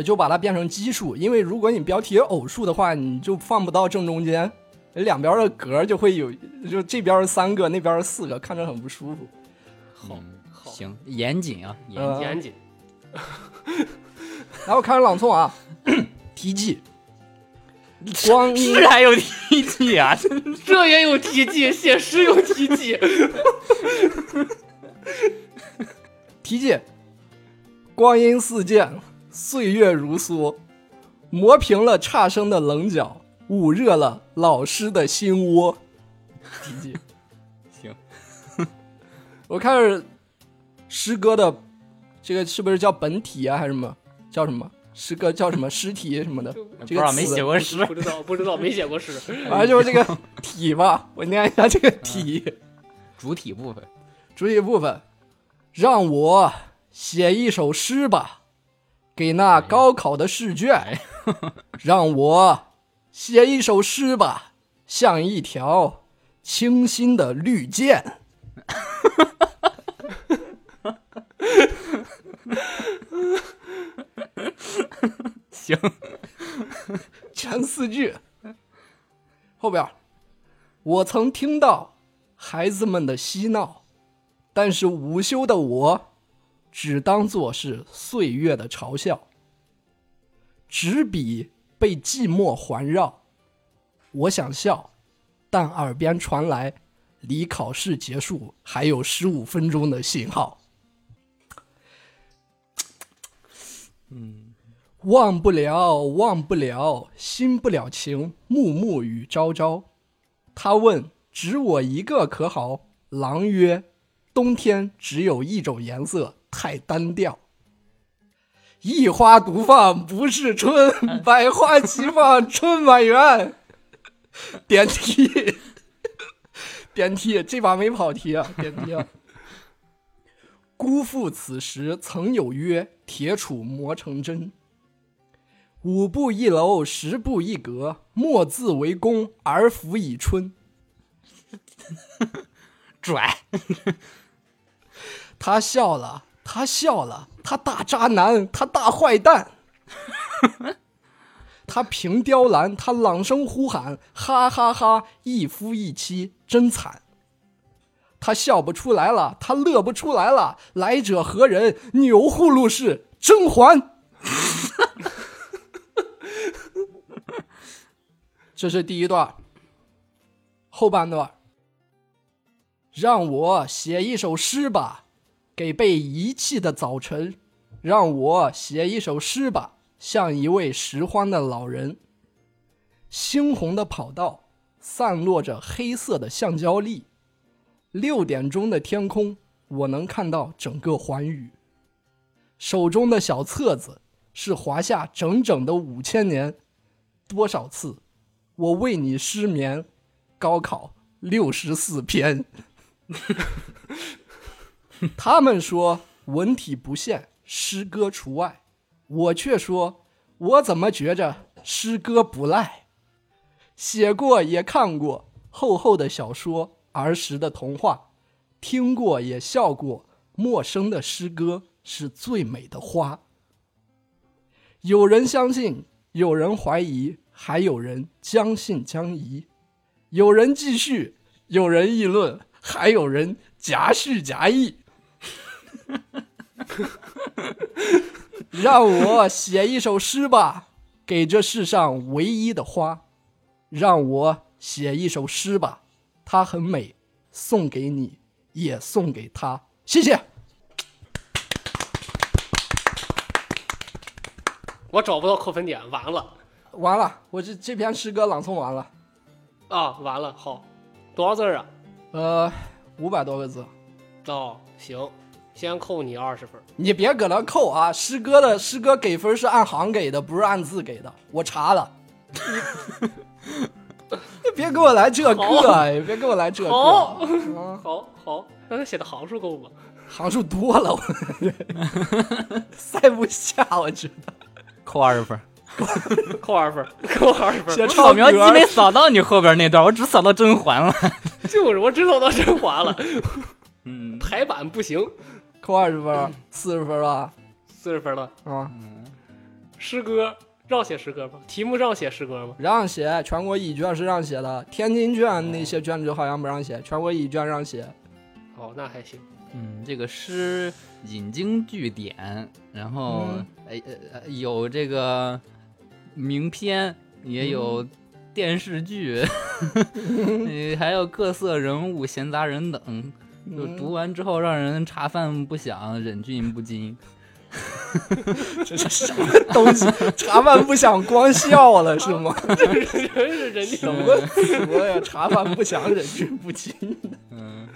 就把它变成奇数。因为如果你标题有偶数的话，你就放不到正中间，两边的格就会有，就这边是三个，那边是四个，看着很不舒服。好好行，严谨啊，严呃谨。严谨，来，我开始朗诵啊。题记：光阴诗还有题记啊，这也有题记，写诗有题记。题记：光阴似箭，岁月如梭，磨平了差生的棱角，捂热了老师的心窝。题记。行，我看是诗歌的这个是不是叫本体啊，还是什么？叫什么？诗歌叫什么？诗体什么的？不这个知道没写过诗。不知道，不知道，没写过诗。反正就是这个体吧。我念一下这个体。主体部分，主体部分，让我写一首诗吧，给那高考的试卷。让我写一首诗吧，像一条清新的绿箭。行，前四句，后边，我曾听到孩子们的嬉闹，但是午休的我，只当作是岁月的嘲笑。执笔被寂寞环绕，我想笑，但耳边传来离考试结束还有十五分钟的信号。嗯忘不了，忘不了，新不了情，暮暮与朝朝。他问：“只我一个可好？”狼曰：“冬天只有一种颜色，太单调。一花独放不是春，百花齐放春满园。”点题，点题，这把没跑题啊！点题啊！姑父此时曾有约，铁杵磨成针。五步一楼，十步一阁，莫自为功，而服以春。拽，他笑了，他笑了，他大渣男，他大坏蛋。他凭雕栏，他朗声呼喊，哈哈哈一夫一妻真惨。他笑不出来了，他乐不出来了，来者何人？钮祜禄氏甄嬛。这是第一段，后半段。让我写一首诗吧，给被遗弃的早晨。让我写一首诗吧，像一位拾荒的老人。猩红的跑道散落着黑色的橡胶粒。六点钟的天空，我能看到整个寰宇。手中的小册子是华夏整整的五千年，多少次我为你失眠？高考六十四篇。他们说文体不限，诗歌除外，我却说，我怎么觉着诗歌不赖？写过也看过厚厚的小说，儿时的童话，听过也笑过，陌生的诗歌是最美的花。有人相信，有人怀疑，还有人将信将疑，有人继续，有人议论。还有人夹叙夹议，让我写一首诗吧，给这世上唯一的花。让我写一首诗吧，它很美，送给你，也送给他。谢谢。我找不到扣分点，完了完了，我这这篇诗歌朗诵完了，啊，完了，好，多少字啊？呃，五百多个字。哦，行，先扣你二十分。你别搁那扣啊！师哥的师哥给分是按行给的，不是按字给的。我查了，你别给我来这个，你别给我来这个。好啊，好好，那他写的行数够吗？行数多了，我 塞不下，我觉得。扣二十分。扣二分，扣二分。写扫描机没扫到你后边那段，我只扫到甄嬛了。就是我只扫到甄嬛了，嗯，排版不行，扣二十分，四十分吧？四十分了。啊，诗歌让写诗歌吗？题目让写诗歌吗？让写，全国乙卷是让写的，天津卷那些卷子好像不让写，全国乙卷让写。哦，那还行。嗯，这个诗引经据典，然后嗯哎呃呃有这个名篇，也有电视剧，呃还有各色人物、闲杂人等。就嗯读完之后，让人茶饭不想，忍俊不禁。这是什么东西？茶饭不想光笑了是吗？这是人家，什么词呀？茶饭不想忍俊不禁。嗯，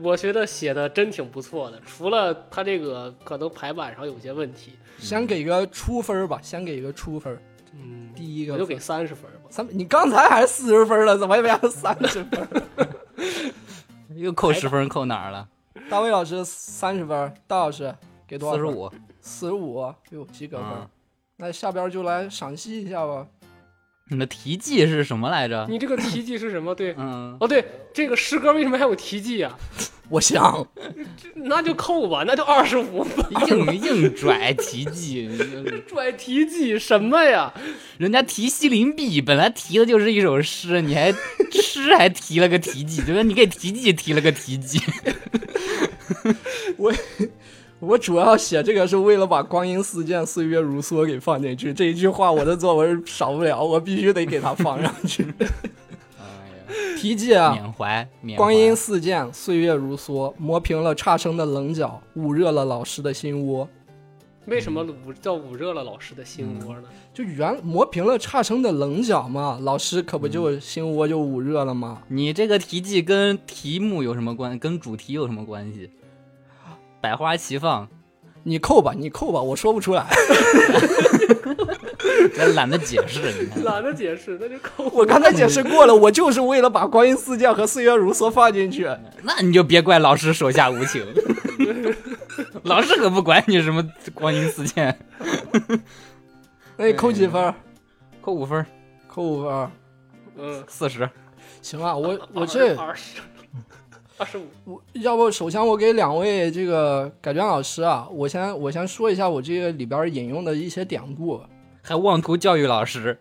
我觉得写的真挺不错的，除了他这个可能排版上有些问题，先给个初分吧，先给个初分。嗯，第一个我就给分三十分吧。三，你刚才还是四十分了，怎么变成三十分？又扣十分，扣哪儿了？大卫老师三十分，大老师给多少分？四十五。四十五，哟，及格分。嗯那下边就来赏析一下吧。你的题记是什么来着？你这个题记是什么？对，嗯，哦对，这个诗歌为什么还有题记啊？我想，那就扣吧，那就二十五分。硬硬拽题记，拽题记什么呀？人家提西林壁本来提的就是一首诗，你还 诗还提了个题记，对吧？你给题记提了个题记。我主要写这个是为了把“光阴似箭，岁月如梭”给放进去。这一句话我的作文少不了，我必须得给它放上去。题记啊，缅怀，缅怀光阴似箭，岁月如梭，磨平了差生的棱角，捂热了老师的心窝。为什么捂叫捂热了老师的心窝呢？就原磨平了差生的棱角嘛，老师可不就心窝就捂热了吗？你这个题记跟题目有什么关？跟主题有什么关系？百花齐放，你扣吧，你扣吧，我说不出来。咱懒得解释，你看。懒得解释，那就扣。我刚才解释过了，我就是为了把“光阴似箭”和“岁月如梭”放进去。那你就别怪老师手下无情，老师可不管你什么光阴似箭，那你扣几分？扣五分，扣五分。嗯，四十。行啊，我我这二十，二十五。我要不首先我给两位这个改卷老师啊，我先我先说一下我这个里边引用的一些典故。还妄图教育老师，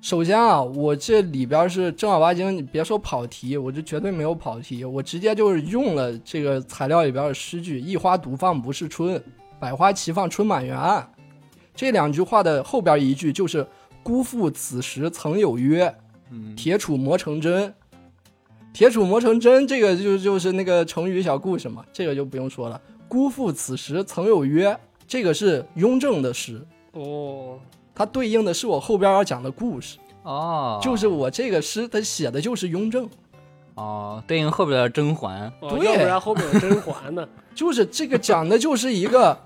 首先啊，我这里边是正儿八经，你别说跑题，我这绝对没有跑题，我直接就是用了这个材料里边的诗句“一花独放不是春，百花齐放春满园”。这两句话的后边一句就是“辜负此时曾有约，嗯，铁杵磨成针”。铁杵磨成针，这个就就是那个成语小故事嘛，这个就不用说了。辜负此时曾有约，这个是雍正的诗，哦，它对应的是我后边要讲的故事。哦，就是我这个诗，它写的就是雍正，哦，对应后边的甄嬛，哦对要不然后边有甄嬛呢。就是这个讲的就是一个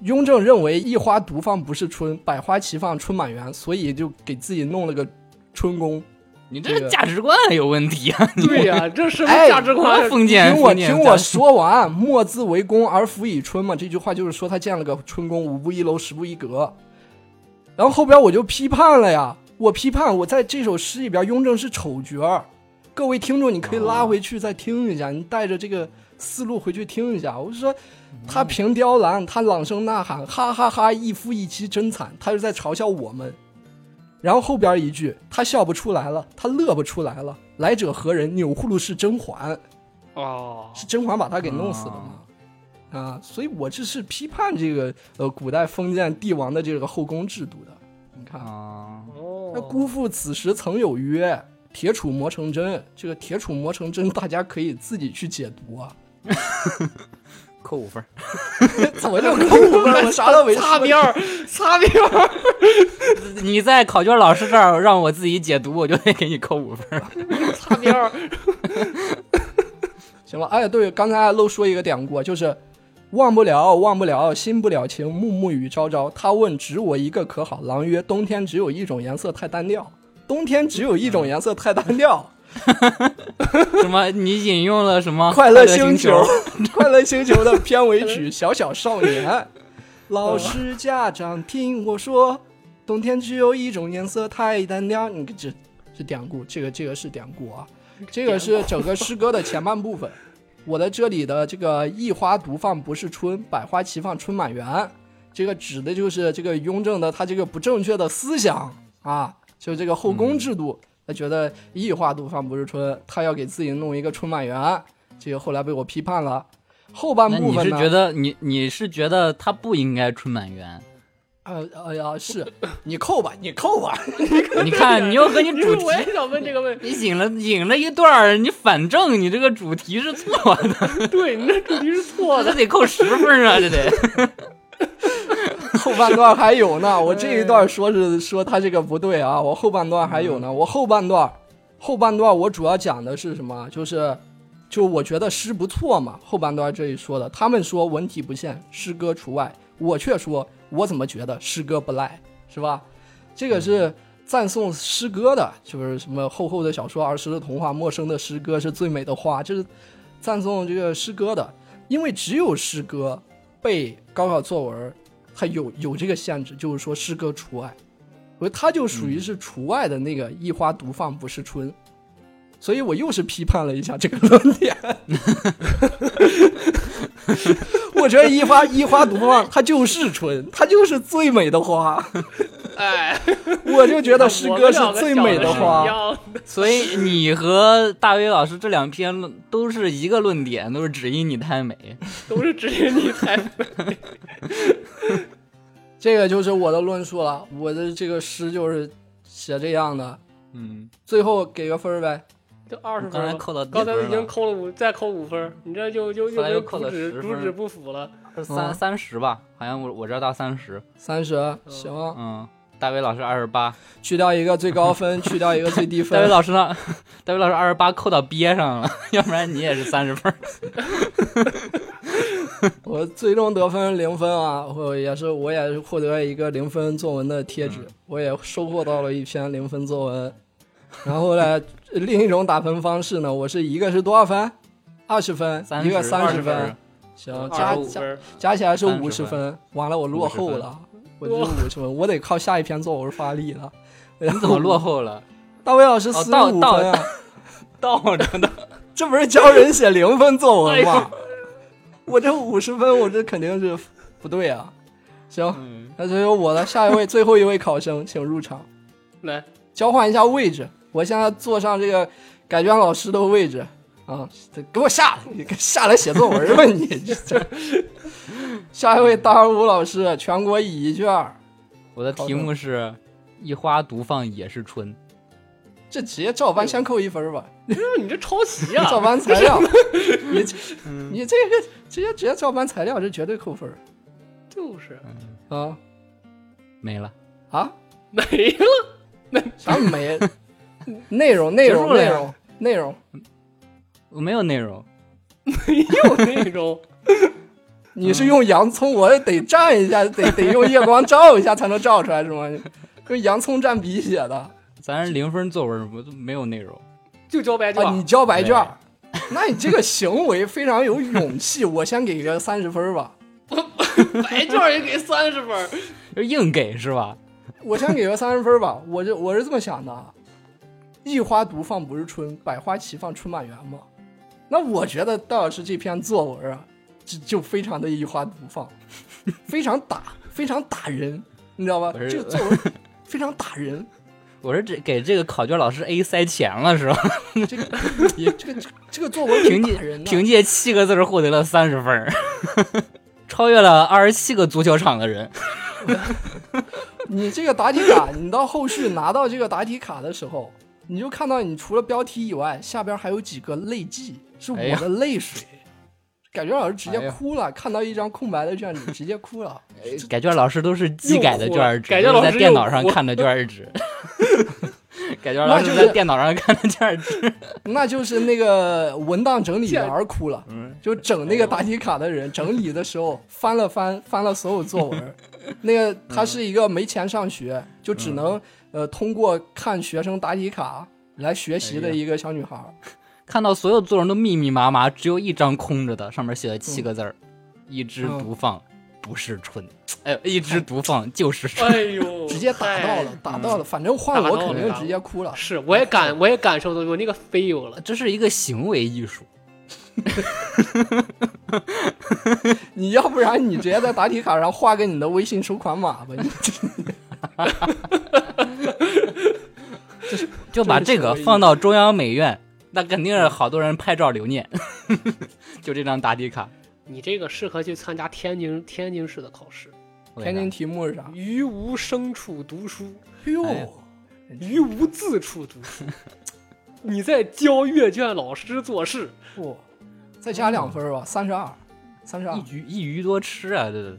雍正认为一花独放不是春，百花齐放春满园，所以就给自己弄了个春宫。你这这个价值观有问题啊！对呀、这什么哎价值观？封建，听我听我说完，莫自为公而弗以春嘛，这句话就是说他建了个春宫，五步一楼，十步一阁。然后后边我就批判了呀，我批判我在这首诗里边，雍正是丑角儿。各位听众，你可以拉回去再听一下，你带着这个思路回去听一下。我是说，他凭雕栏，他朗声呐喊，哈哈哈一夫一妻真惨，他是在嘲笑我们。然后后边一句，他笑不出来了，他乐不出来了，来者何人？钮祜禄是甄嬛。哦，是甄嬛把他给弄死的吗？啊，所以我这是批判这个呃古代封建帝王的这个后宫制度的。你看，啊，哦，那辜负此时曾有约，铁杵磨成针。这个铁杵磨成针，大家可以自己去解读啊。扣五分。怎么就扣五分？我 啥都没说擦边儿，擦边儿，你在考卷老师这儿让我自己解读，我就得给你扣五分。擦边儿。行了，哎，对，刚才还漏说一个典故，就是忘不了，忘不了，心不了情，暮暮雨朝朝。他问只我一个可好？狼曰冬天只有一种颜色太单调，冬天只有一种颜色太单调。什么？你引用了什么？快乐星星球，快乐星球的片尾曲《小小少年》。老师家长听我说，冬天只有一种颜色太单调。你这这典故，这个这个是典故啊，这个是整个诗歌的前半部分。我的这里的这个一花独放不是春，百花齐放春满园，这个指的就是这个雍正的他这个不正确的思想啊，就这个后宫制度。他觉得一花独放不是春，他要给自己弄一个春满园，这个后来被我批判了。后半那你是部分呢？觉得你你是觉得他不应该春满园？呃，哎呀，是你扣吧，你扣吧。你看，你又和你主题 我也想问这个问题。你引了引了一段儿，你反正你这个主题是错的，对，你这主题是错的。这得扣十分啊，这得。后半段还有呢，我这一段说是说他这个不对啊，我后半段还有呢，我后半段后半段我主要讲的是什么？就是就我觉得诗不错嘛，后半段这里说的，他们说文体不限，诗歌除外，我却说我怎么觉得诗歌不赖，是吧？这个是赞颂诗歌的，就是什么厚厚的小说、儿时的童话、陌生的诗歌是最美的花，这是赞颂这个诗歌的，因为只有诗歌被高考作文它有有这个限制，就是说诗歌除外，所以他就属于是除外的那个一花独放不是春，所以我又是批判了一下这个论点。我觉得一花一花独放，它就是春，它就是最美的花。哎，我就觉得诗歌是最美的花。的所以你和大威老师这两篇论都是一个论点，都是只因你太美。都是只因你太美这个就是我的论述了，我的这个诗就是写这样的。嗯，最后给个分儿呗，就二十分。刚才扣了刚才已经，扣了五，再扣五分，你这就就又扣了又跟主旨10分主旨不符了。是三嗯三十吧？好像我我这到三十。三十行，嗯，大伟老师二十八，去掉一个最高分，去掉一个最低 大威分。老师呢？大伟老师二十八扣到憋上了，要不然你也是三十分。我最终得分零分啊，我也是我也是获得一个零分作文的贴纸，我也收获到了一篇零分作文。然后呢，另一种打分方式呢，我是一个是多少分？二十分，一个三十十分，行，加加加起来是30五十分。完了，我落后了，我就多五十分，我得靠下一篇作文发力了。你怎么落后了？大卫老师哦四十五分啊，倒着的。这不是教人写零分作文吗哎？我这五十分，我这肯定是不对啊。行，嗯，那就由我的下一位最后一位考生，请入场，来，交换一下位置。我现在坐上这个改卷老师的位置啊，这给我下来，你下来写作文吧你。这下一位大二五老师，全国乙一卷，我的题目是“一花独放也是春这直接照搬先扣一分吧。这你这抄袭啊！照搬材料，你这你这个直接直接照搬材料，这绝对扣分儿就是啊”，没了。啊！没了，啥没？内容内容内容内容，我没有内容，没有内容。你是用洋葱，我得蘸一下，得得用夜光照一下才能照出来是吗？跟洋葱蘸笔写的咱是零分作文，我都没有内容。就交白卷啊！你交白卷，那你这个行为非常有勇气。我先给个三十分吧，白卷也给三十分，就硬给是吧？我先给个三十分吧。我就我是这么想的，啊一花独放不是春，百花齐放春满园嘛。那我觉得戴老师这篇作文啊，就就非常的一花独放，非常打，非常打人，你知道吧？这个作文非常打人。我是这给这个考卷老师 A 塞钱了是吧？这个这个这个作文凭借人。凭借七个字获得了三十分儿，超越了二十七个足球场的人。你这个答题卡，你到后续拿到这个答题卡的时候，你就看到你除了标题以外，下边还有几个泪迹，是我的泪水。感觉老师直接哭了，看到一张空白的卷子直接哭了。改卷老师都是机改的卷儿纸，改卷老师都是在电脑上看的卷儿纸。改卷老师在电脑上看的卷儿纸。那就是那个文档整理员儿哭了，嗯，就整那个答题卡的人整理的时候翻了翻翻了所有作文，那个他是一个没钱上学，就只能呃通过看学生答题卡来学习的一个小女孩儿。看到所有作文都密密麻麻，只有一张空着的，上面写了七个字儿：“一枝独放不是春。”哎，一枝独放就是春。哎呦，直接打到了，打到了，反正换我肯定直接哭了。是，我也感我也感受到我那个 feel 了。这是一个行为艺术。你要不然你直接在答题卡上画个你的微信收款码吧，你就就把这个放到中央美院，那肯定是好多人拍照留念。就这张答题卡，你这个适合去参加天津天津市的考试，天津题目是啥？于无声处读书，哎呦，哎于无字处读书。你在教阅卷老师做事，不，再加两分吧，三十二，三十二一。鱼一鱼多吃啊，这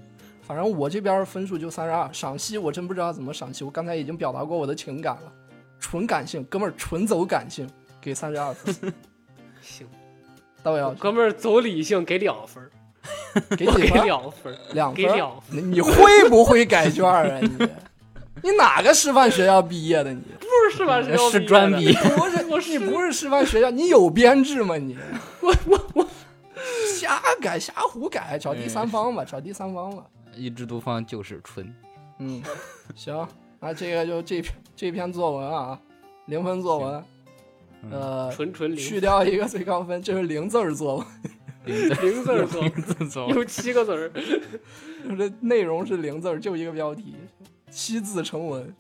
反正我这边分数就三十二，赏析我真不知道怎么赏析，我刚才已经表达过我的情感了，纯感性，哥们儿纯走感性，给三十二分。行，大卫老师哥们儿走理性给两分，给？两分，两分。给两分你你会不会改卷啊你？你哪个师范学校毕业的你？不是师范学校是专毕毕 不是，我是你不是师范学校，你有编制吗你？我我我，瞎改瞎胡改，找第三方吧，找第三方吧。一枝独放就是春。嗯，行，那这个就这篇这篇作文啊，零分作文，呃，纯纯零去掉一个最高分，这是零字儿作文，零字儿作文，有七个字儿，这内容是零字儿，就一个标题，七字成文。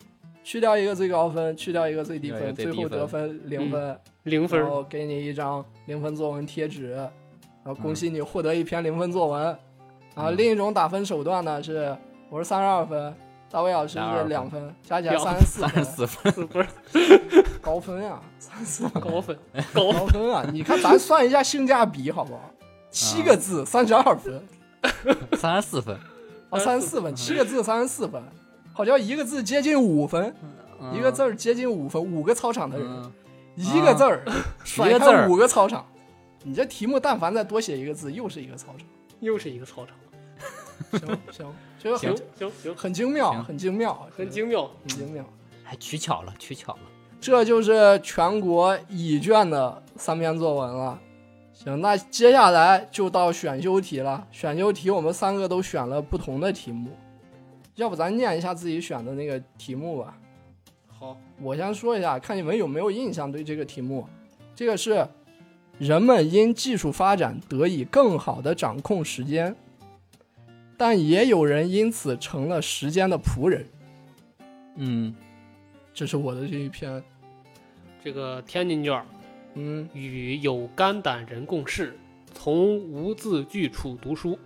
去掉一个最高分，去掉一个最低分，最后得分零分，零分儿。然后给你一张零分作文贴纸，然后恭喜你获得一篇零分作文。啊，嗯另一种打分手段呢是，我是三十二分，大卫老师32是分两分，加起来两三十四三十分，四分，四分儿高分啊，三十四分高分，高高分啊！你看咱算一下性价比好不好？七个字三十二分，三十四分，啊，三十四分，七个字三十四分，好像一个字接近五分，一个字儿接近五分，五个操场的人，嗯，一个字儿甩开五个操场。你这题目但凡再多写一个字，又是一个操场。又是一个操场。行行，这个行很行行，很精妙，很精妙，很精妙。很精妙。还取巧了，取巧了。这就是全国乙卷的三篇作文了。行，那接下来就到选修题了。选修题我们三个都选了不同的题目，要不咱念一下自己选的那个题目吧。好，我先说一下，看你们有没有印象对这个题目。这个是人们因技术发展得以更好的掌控时间，但也有人因此成了时间的仆人。嗯，这是我的这一篇，这个天津卷儿。嗯，与有肝胆人共事，从无字句处读书。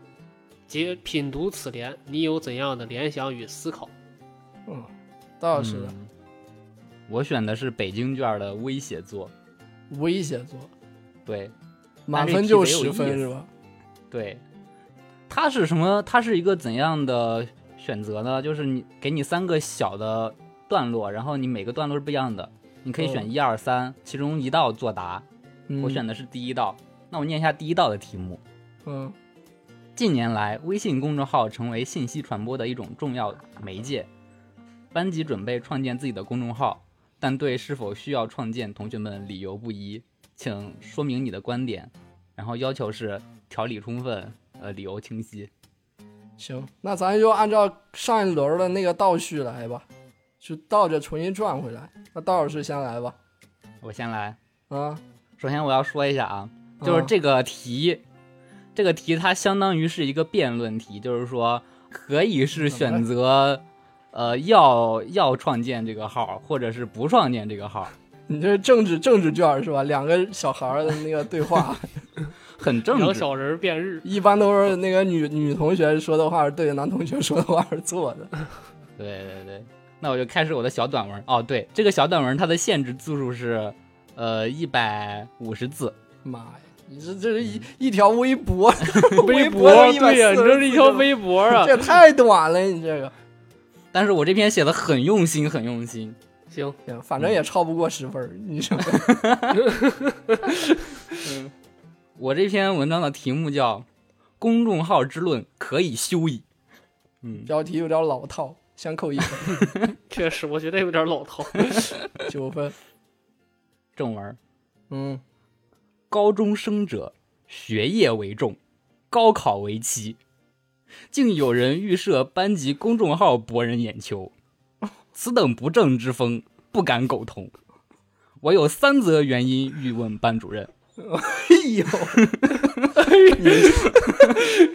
皆品读此联，你有怎样的联想与思考？嗯，倒是。的嗯。我选的是北京卷的微写作，微写作，对。满分就是十分是吧？对，它是什么？它是一个怎样的选择呢？就是你给你三个小的段落，然后你每个段落是不一样的，你可以选嗯一二三，其中一道作答。嗯我选的是第一道，那我念一下第一道的题目。嗯近年来，微信公众号成为信息传播的一种重要媒介。班级准备创建自己的公众号，但对是否需要创建，同学们理由不一，请说明你的观点。然后要求是条理充分，呃，理由清晰。行，那咱就按照上一轮的那个倒序来吧，就倒着重新转回来。那道老师先来吧。我先来，啊，首先我要说一下啊，就是嗯这个题，这个题它相当于是一个辩论题，就是说可以是选择，呃，要要创建这个号，或者是不创建这个号，你这是政治政治卷是吧？两个小孩儿的那个对话，很正直。两小人辩日，一般都是那个女女同学说的话是对的，男同学说的话是错的。对对对，那我就开始我的小短文。哦，对，这个小短文它的限制字数是，呃，一百五十字。妈呀，你这这是一一条微博，微博对呀、144你这是一条微博啊这。也太短了，你这个。但是我这篇写的很用心，很用心。行，行，反正也超不过十分儿，你说？我这篇文章的题目叫《公众号之论可以休矣》。嗯，标题有点老套，先扣一分，确实，我觉得有点老套。九分。正文：嗯，高中生者，学业为重，高考为期，竟有人预设班级公众号博人眼球，此等不正之风，不敢苟同。我有三则原因欲问班主任。哎呦，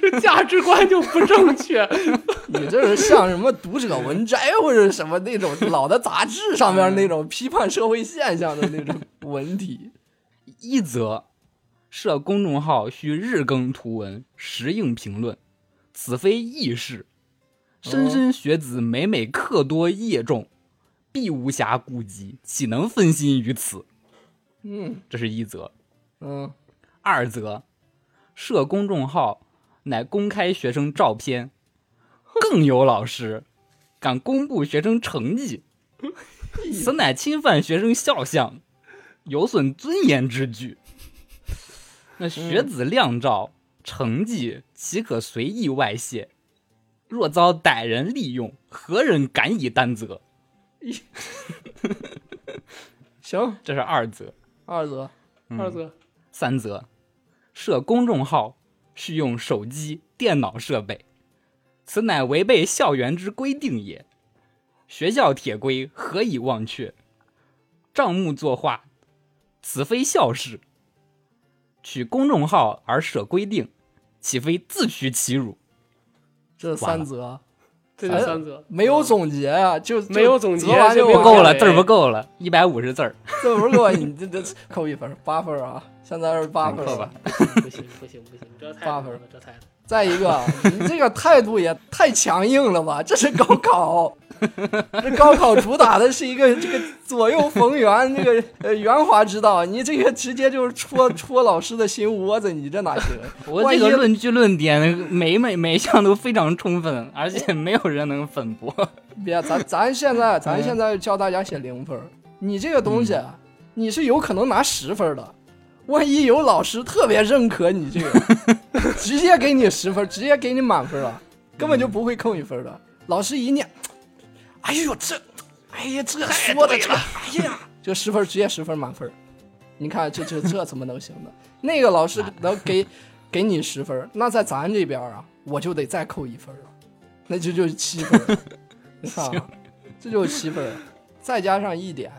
这 价值观就不正确。你这是像什么读者文摘或者什么那种老的杂志上面那种批判社会现象的那种文体。一则，设公众号需日更图文，时应评论，此非易事。莘莘学子每每课多业重，必无暇顾及，岂能分心于此？嗯这是一则。嗯二则，设公众号乃公开学生照片，更有老师敢公布学生成绩，此乃侵犯学生肖像，有损尊严之举。那学子亮照、成绩岂可随意外泄？若遭歹人利用，何人敢以担责？行，这是二则。二则嗯二则三则，设公众号需用手机、电脑设备，此乃违背校园之规定也。学校铁规何以忘却？账目作画，此非校事。取公众号而设规定，岂非自取其辱？这三则这就三则，没有总结啊，就没有总结完就就不够了，字儿不够了，一百五十字儿。这不够，你这这扣一分，八分啊！现在是八分 扣吧。不行不行不行，这太八分多了，这太多。再一个，你这个态度也太强硬了吧？这是高考，这高考主打的是一个这个左右逢源，这个呃圆滑之道。你这个直接就是戳戳老师的心窝子，你这哪行？我这个论据论点每每每项都非常充分，而且没有人能反驳。别，咱咱现在咱现在教大家写零分，你这个东西啊，你是有可能拿十分的。万一有老师特别认可你这个，直接给你十分，直接给你满分了，根本就不会扣你分儿的。老师一念，哎呦这，哎呀这说的这，哎呀，这十分直接十分满分。你看这这这怎么能行呢？那个老师能给给你十分，那在咱这边啊，我就得再扣一分了，那这就是七分儿。你看啊，这就是七分，再加上一点，啊，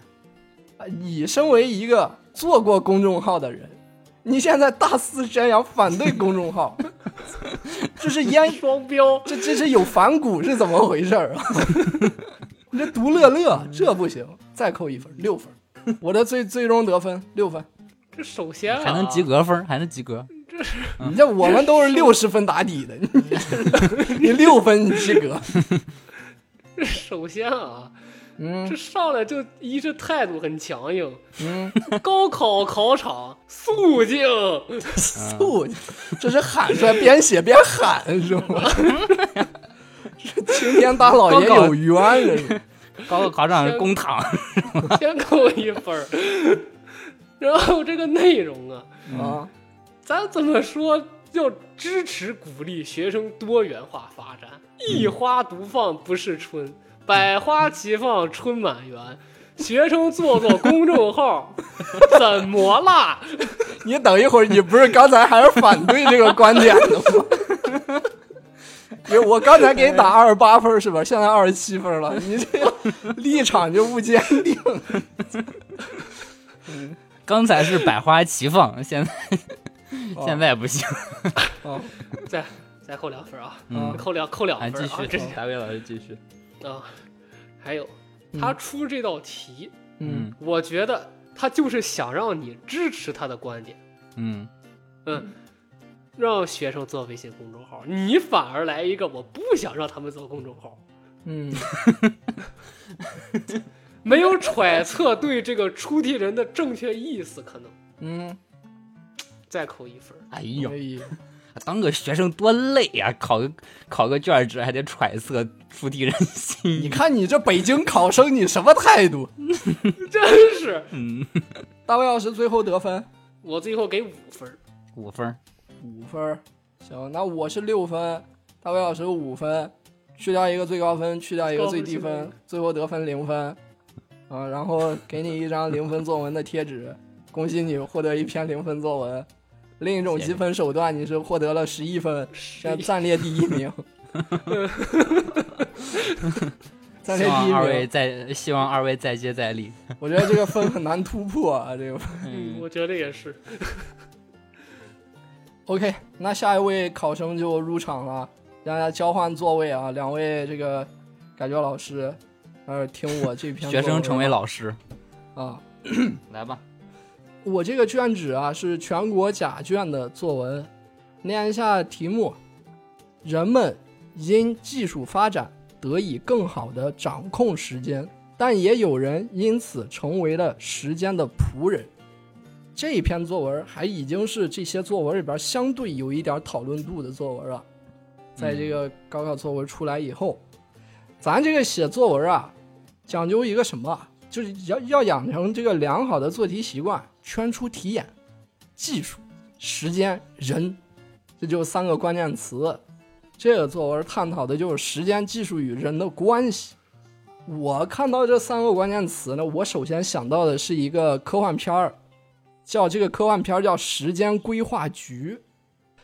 你身为一个做过公众号的人，你现在大肆宣扬反对公众号，这是 烟，双标，这这是有反骨是怎么回事儿啊？你 这独乐乐这不行，再扣一分，六分。我的最最终得分六分，这首先啊还能及，格分，还能及格。这是你这我们都是六十分打底的，你六分你及格，这首先啊，嗯这上来就一是态度很强硬，嗯，高考考场肃静，肃静，这是喊出来边写边喊是吗？这青天大老爷有冤这是。高考考场是公堂，先扣一分儿。然后这个内容啊，啊，咱怎么说？要支持鼓励学生多元化发展，一花独放不是春，百花齐放春满园。学生做做公众号，怎么啦？你等一会儿，你不是刚才还是反对这个观点的吗？因为我刚才给你打二十八分是吧？现在二十七分了，你这个立场就不坚定。刚才是百花齐放，现在哦现在不行。哦，再再扣两分啊！嗯扣两扣两啊，分啊！继续这，大卫老师继续。啊，还有他出这道题，嗯我觉得他就是想让你支持他的观点。嗯，嗯，让学生做微信公众号，你反而来一个我不想让他们做公众号，嗯，没有揣测对这个出题人的正确意思，可能嗯，再扣一分。哎呦。当个学生多累呀、考个考个卷纸还得揣测出题人心。你 看你这北京考生，你什么态度？真是，嗯，大卫老师最后得分我最后给五分儿。五分儿。五分，行，那我是六分，大卫老师五分，去掉一个最高分，去掉一个最低分分，最后得分零分，啊，然后给你一张零分作文的贴纸，恭喜你获得一篇零分作文。另一种积分手段，你是获得了十一分，现在暂列第一名。暂列第希望一二位名，再希望二位再接再厉。我觉得这个分很难突破啊，这个。嗯，我觉得也是。OK，那下一位考生就入场了，让大家交换座位啊，两位这个改卷老师，呃，听我这篇学生成为老老师，啊。来吧。我这个卷纸啊是全国甲卷的作文，念一下题目：人们因技术发展得以更好的掌控时间，但也有人因此成为了时间的仆人。这篇作文还已经是这些作文里边相对有一点讨论度的作文了。在这个高考作文出来以后，咱这个写作文啊，讲究一个什么？就是要要养成这个良好的做题习惯，圈出题眼，技术、时间、人，这就三个关键词。这个作文探讨的就是时间、技术与人的关系。我看到这三个关键词呢，我首先想到的是一个科幻片儿，叫这个科幻片儿叫《时间规划局》。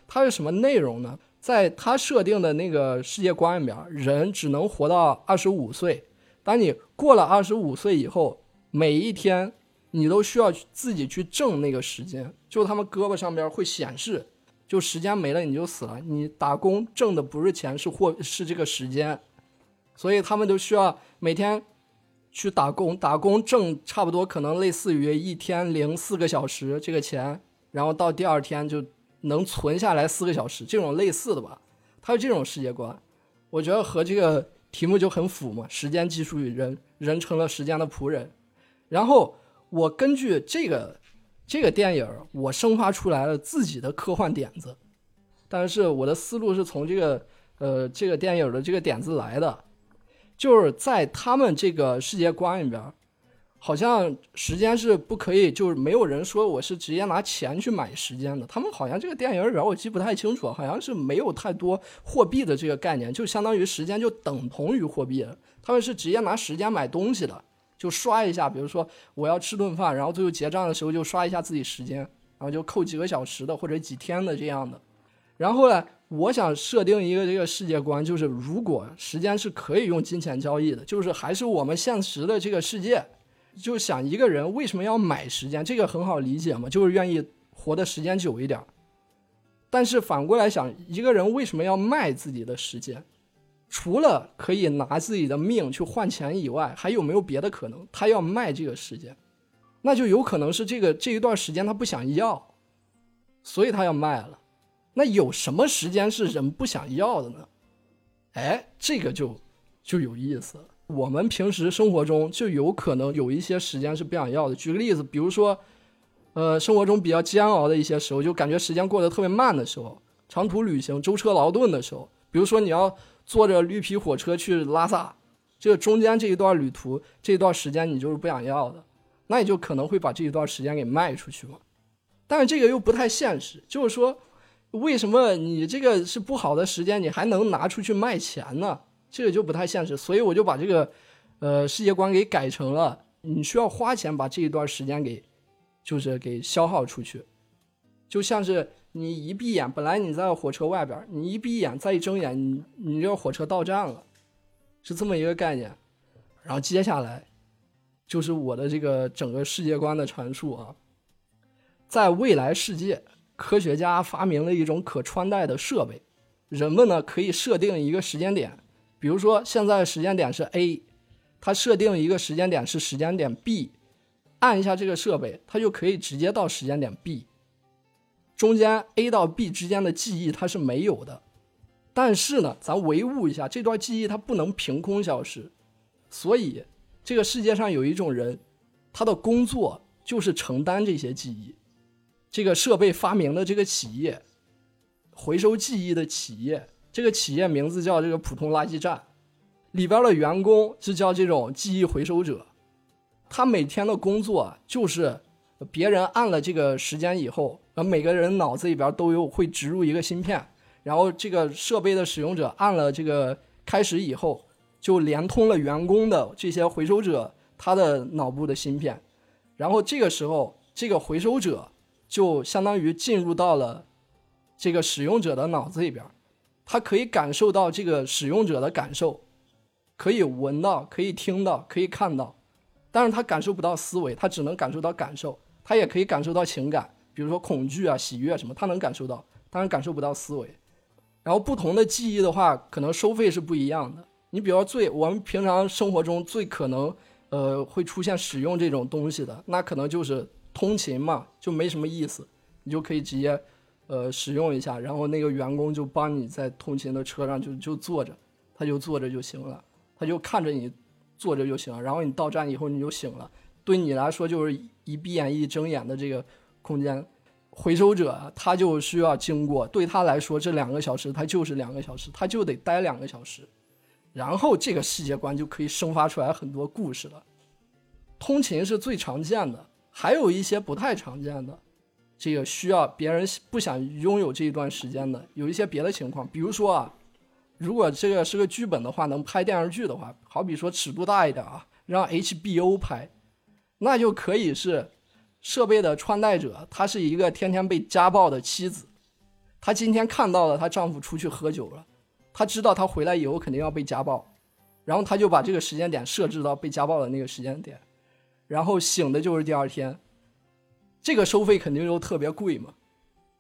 它是什么内容呢？在它设定的那个世界观里边，人只能活到二十五岁。当你过了二十五岁以后，每一天你都需要自己去挣那个时间，就他们胳膊上边会显示，就时间没了你就死了。你打工挣的不是钱，是货，是这个时间，所以他们都需要每天去打工，打工挣差不多可能类似于一天零四个小时这个钱，然后到第二天就能存下来四个小时，这种类似的吧，它是这种世界观，我觉得和这个。题目就很符嘛，时间、技术与人，人成了时间的仆人。然后我根据这个这个电影，我生发出来了自己的科幻点子。但是我的思路是从这个呃这个电影的这个点子来的，就是在他们这个世界观里边。好像时间是不可以，就是没有人说我是直接拿钱去买时间的。他们好像这个电影里边我记不太清楚，好像是没有太多货币的这个概念，就相当于时间就等同于货币。他们是直接拿时间买东西的，就刷一下，比如说我要吃顿饭，然后最后结账的时候就刷一下自己时间，然后就扣几个小时的或者几天的这样的。然后呢，我想设定一个这个世界观，就是如果时间是可以用金钱交易的，就是还是我们现实的这个世界。就想一个人为什么要买时间，这个很好理解嘛，就是愿意活的时间久一点。但是反过来想，一个人为什么要卖自己的时间？除了可以拿自己的命去换钱以外，还有没有别的可能？他要卖这个时间，那就有可能是这个这一段时间他不想要，所以他要卖了。那有什么时间是人不想要的呢？哎，这个就就有意思了。我们平时生活中就有可能有一些时间是不想要的。举个例子，比如说，呃，生活中比较煎熬的一些时候，就感觉时间过得特别慢的时候，长途旅行舟车劳顿的时候，比如说你要坐着绿皮火车去拉萨，这个中间这一段旅途这一段时间你就是不想要的，那你就可能会把这一段时间给卖出去嘛。但是这个又不太现实，就是说，为什么你这个是不好的时间，你还能拿出去卖钱呢？这个就不太现实，所以我就把这个，呃，世界观给改成了你需要花钱把这一段时间给，就是给消耗出去，就像是你一闭眼，本来你在火车外边，你一闭眼再一睁眼，你你这火车到站了，是这么一个概念。然后接下来就是我的这个整个世界观的阐述啊，在未来世界，科学家发明了一种可穿戴的设备，人们呢可以设定一个时间点。比如说，现在时间点是 A，它设定一个时间点是时间点 B，按一下这个设备，它就可以直接到时间点 B。中间 A 到 B 之间的记忆它是没有的，但是呢，咱唯物一下这段记忆，它不能凭空消失。所以，这个世界上有一种人，他的工作就是承担这些记忆。这个设备发明的这个企业，回收记忆的企业。这个企业名字叫这个普通垃圾站，里边的员工是叫这种记忆回收者，他每天的工作就是别人按了这个时间以后，然后每个人脑子里边都有会植入一个芯片，然后这个设备的使用者按了这个开始以后，就连通了员工的这些回收者他的脑部的芯片，然后这个时候这个回收者就相当于进入到了这个使用者的脑子里边。他可以感受到这个使用者的感受，可以闻到，可以听到，可以看到，但是他感受不到思维，他只能感受到感受。他也可以感受到情感，比如说恐惧啊、喜悦什么，他能感受到，当然感受不到思维。然后不同的记忆的话，可能收费是不一样的。你比如说最我们平常生活中最可能呃会出现使用这种东西的，那可能就是通勤嘛，就没什么意思，你就可以直接呃使用一下，然后那个员工就帮你在通勤的车上就就坐着，他就坐着就行了，他就看着你坐着就行了，然后你到站以后你就醒了，对你来说就是一闭眼一睁眼的这个空间。回收者他就需要经过，对他来说这两个小时他就是两个小时，他就得待两个小时，然后这个世界观就可以生发出来很多故事了。通勤是最常见的，还有一些不太常见的，这个需要别人不想拥有这一段时间的，有一些别的情况，比如说啊，如果这个是个剧本的话，能拍电视剧的话，好比说尺度大一点啊，让 HBO 拍，那就可以是设备的穿戴者，她是一个天天被家暴的妻子，她今天看到了她丈夫出去喝酒了，她知道她回来以后肯定要被家暴，然后她就把这个时间点设置到被家暴的那个时间点。然后醒的就是第二天，这个收费肯定就特别贵嘛，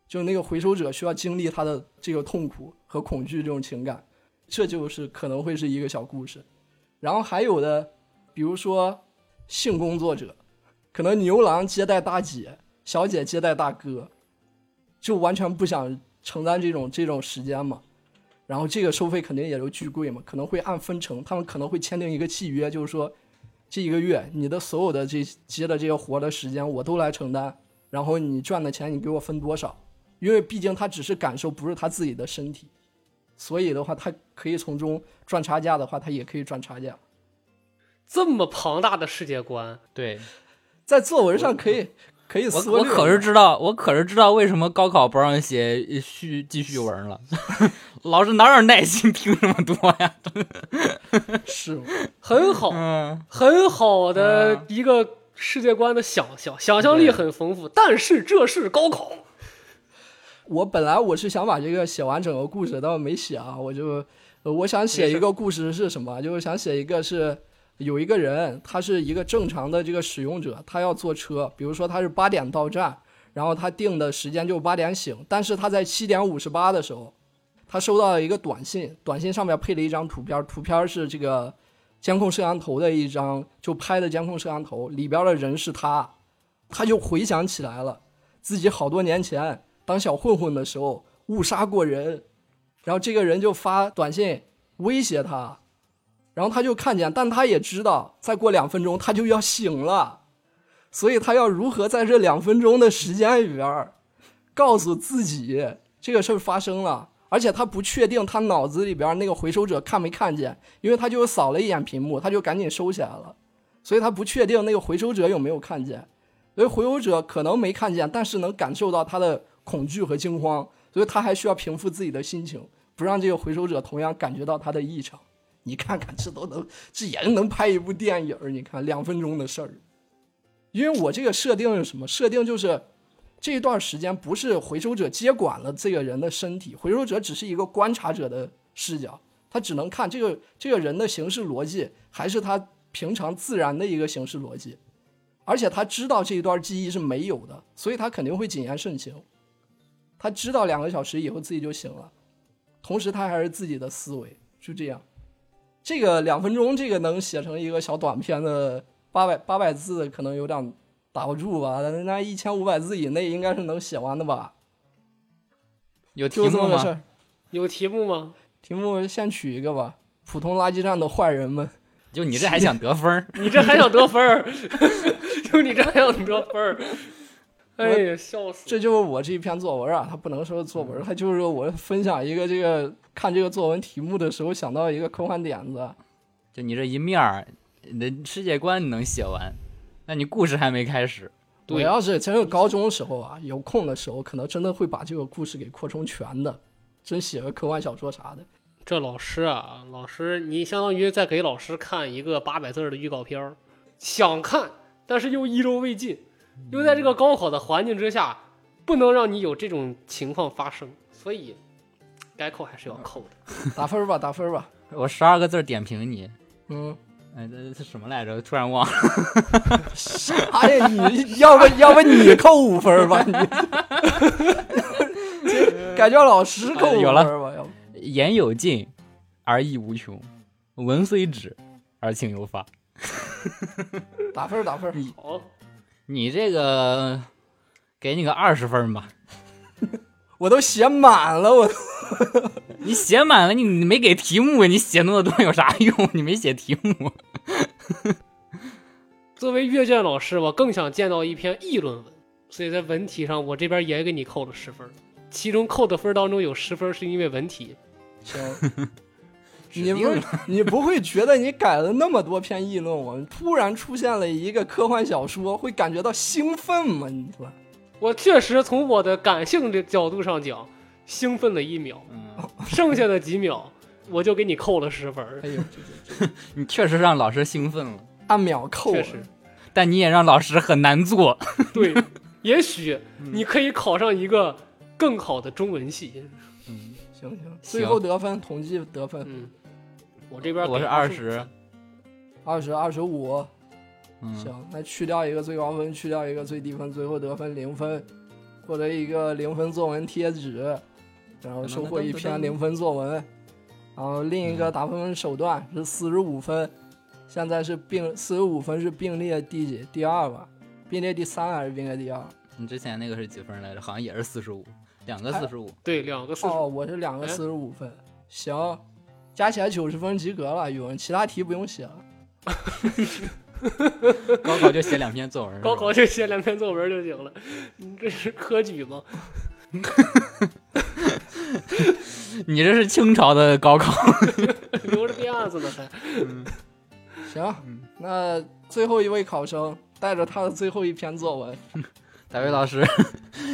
就那个回收者需要经历他的这个痛苦和恐惧这种情感，这就是可能会是一个小故事。然后还有的，比如说性工作者，可能牛郎接待大姐，小姐接待大哥，就完全不想承担这种这种时间嘛。然后这个收费肯定也就巨贵嘛，可能会按分成，他们可能会签订一个契约，就是说。这一个月，你的所有的这接的这些活的时间，我都来承担。然后你赚的钱，你给我分多少？因为毕竟他只是感受，不是他自己的身体，所以的话，他可以从中赚差价的话，他也可以赚差价。这么庞大的世界观，对，在作文上可以可以我缩略。我可是知道，我可是知道为什么高考不让写续记叙文了。老师哪有耐心听这么多呀？是很好，嗯，很好的一个世界观的想象，想象力很丰富。但是这是高考，我本来我是想把这个写完整个故事，但我没写啊。我就呃我想写一个故事是什么？就是想写一个是有一个人，他是一个正常的这个使用者，他要坐车，比如说他是八点到站，然后他定的时间就八点醒，但是他在七点五十八的时候，他收到了一个短信，短信上面配了一张图片，图片是这个监控摄像头的一张，就拍的监控摄像头里边的人是他，他就回想起来了自己好多年前当小混混的时候误杀过人，然后这个人就发短信威胁他，然后他就看见，但他也知道再过两分钟他就要醒了，所以他要如何在这两分钟的时间里边儿告诉自己这个事儿发生了。而且他不确定他脑子里边那个回收者看没看见，因为他就扫了一眼屏幕，他就赶紧收起来了，所以他不确定那个回收者有没有看见，所以回收者可能没看见，但是能感受到他的恐惧和惊慌，所以他还需要平复自己的心情，不让这个回收者同样感觉到他的异常。你看看，这都能，这也能拍一部电影你看两分钟的事儿，因为我这个设定是什么？设定就是。这一段时间不是回收者接管了这个人的身体，回收者只是一个观察者的视角，他只能看这个这个人的行事逻辑还是他平常自然的一个行事逻辑，而且他知道这一段记忆是没有的，所以他肯定会谨言慎行。他知道两个小时以后自己就醒了，同时他还是自己的思维，就这样。这个两分钟，这个能写成一个小短片的八百八百字，可能有点。打不住吧？那一千五百字以内应该是能写完的吧？有题就这目吗？么事。有题目吗？题目先取一个吧。普通垃圾站的坏人们，就你这还想得分儿？你这还想得分儿？就你这还想得分儿？哎呀，笑死！这就是我这一篇作文啊。它不能说作文，它就是我分享一个这个看这个作文题目的时候想到一个科幻点子。就你这一面儿，你的世界观你能写完，那你故事还没开始。我要是真有高中时候啊，有空的时候，可能真的会把这个故事给扩充全的，真写个科幻小说啥的。这老师啊，老师，你相当于在给老师看一个八百字的预告片儿，想看，但是又意犹未尽，又在这个高考的环境之下，不能让你有这种情况发生，所以该扣还是要扣的。打分吧，打分吧。我十二个字点评你，嗯，哎，这这什么来着？突然忘了。啥呀？你要不要不你扣五分吧？你这改叫老师扣五有了分吧？要不言有尽，而意无穷；文虽止，而情犹发。打分打分。好，你这个给你个二十分吧。我都写满了，我 你写满了，你你没给题目，你写那么多有啥用？你没写题目。作为阅卷老师，我更想见到一篇议论文，所以在文体上我这边也给你扣了十分，其中扣的分当中有十分是因为文体。行。你不 你不会觉得你改了那么多篇议论文，突然出现了一个科幻小说，会感觉到兴奋吗？你说？我确实从我的感性的角度上讲，兴奋了一秒，嗯，剩下的几秒我就给你扣了十分。哎呦，你确实让老师兴奋了，按秒扣了确实，但你也让老师很难做。对，也许你可以考上一个更好的中文系。嗯，行行，最后得分统计得分嗯，我这边我是给二十，二十二十五，嗯，行，那去掉一个最高分，去掉一个最低分，最后得分零分，获得一个零分作文贴纸，然后收获一篇零分作文，然后另一个打分手段是四十五分，现在是并四十五分是并列第几？第二吧？并列第三还是并列第二？你之前那个是几分来着？好像也是四十五，两个四十五。对两个四十、哦，我是两个哎四十五分，行，加起来九十分及格了，语文其他题不用写了。高考就写两篇作文。高考就写两篇作文就行了。你这是科举吗？你这是清朝的高考。留着辫子呢还。行，那最后一位考生带着他的最后一篇作文，大卫老师，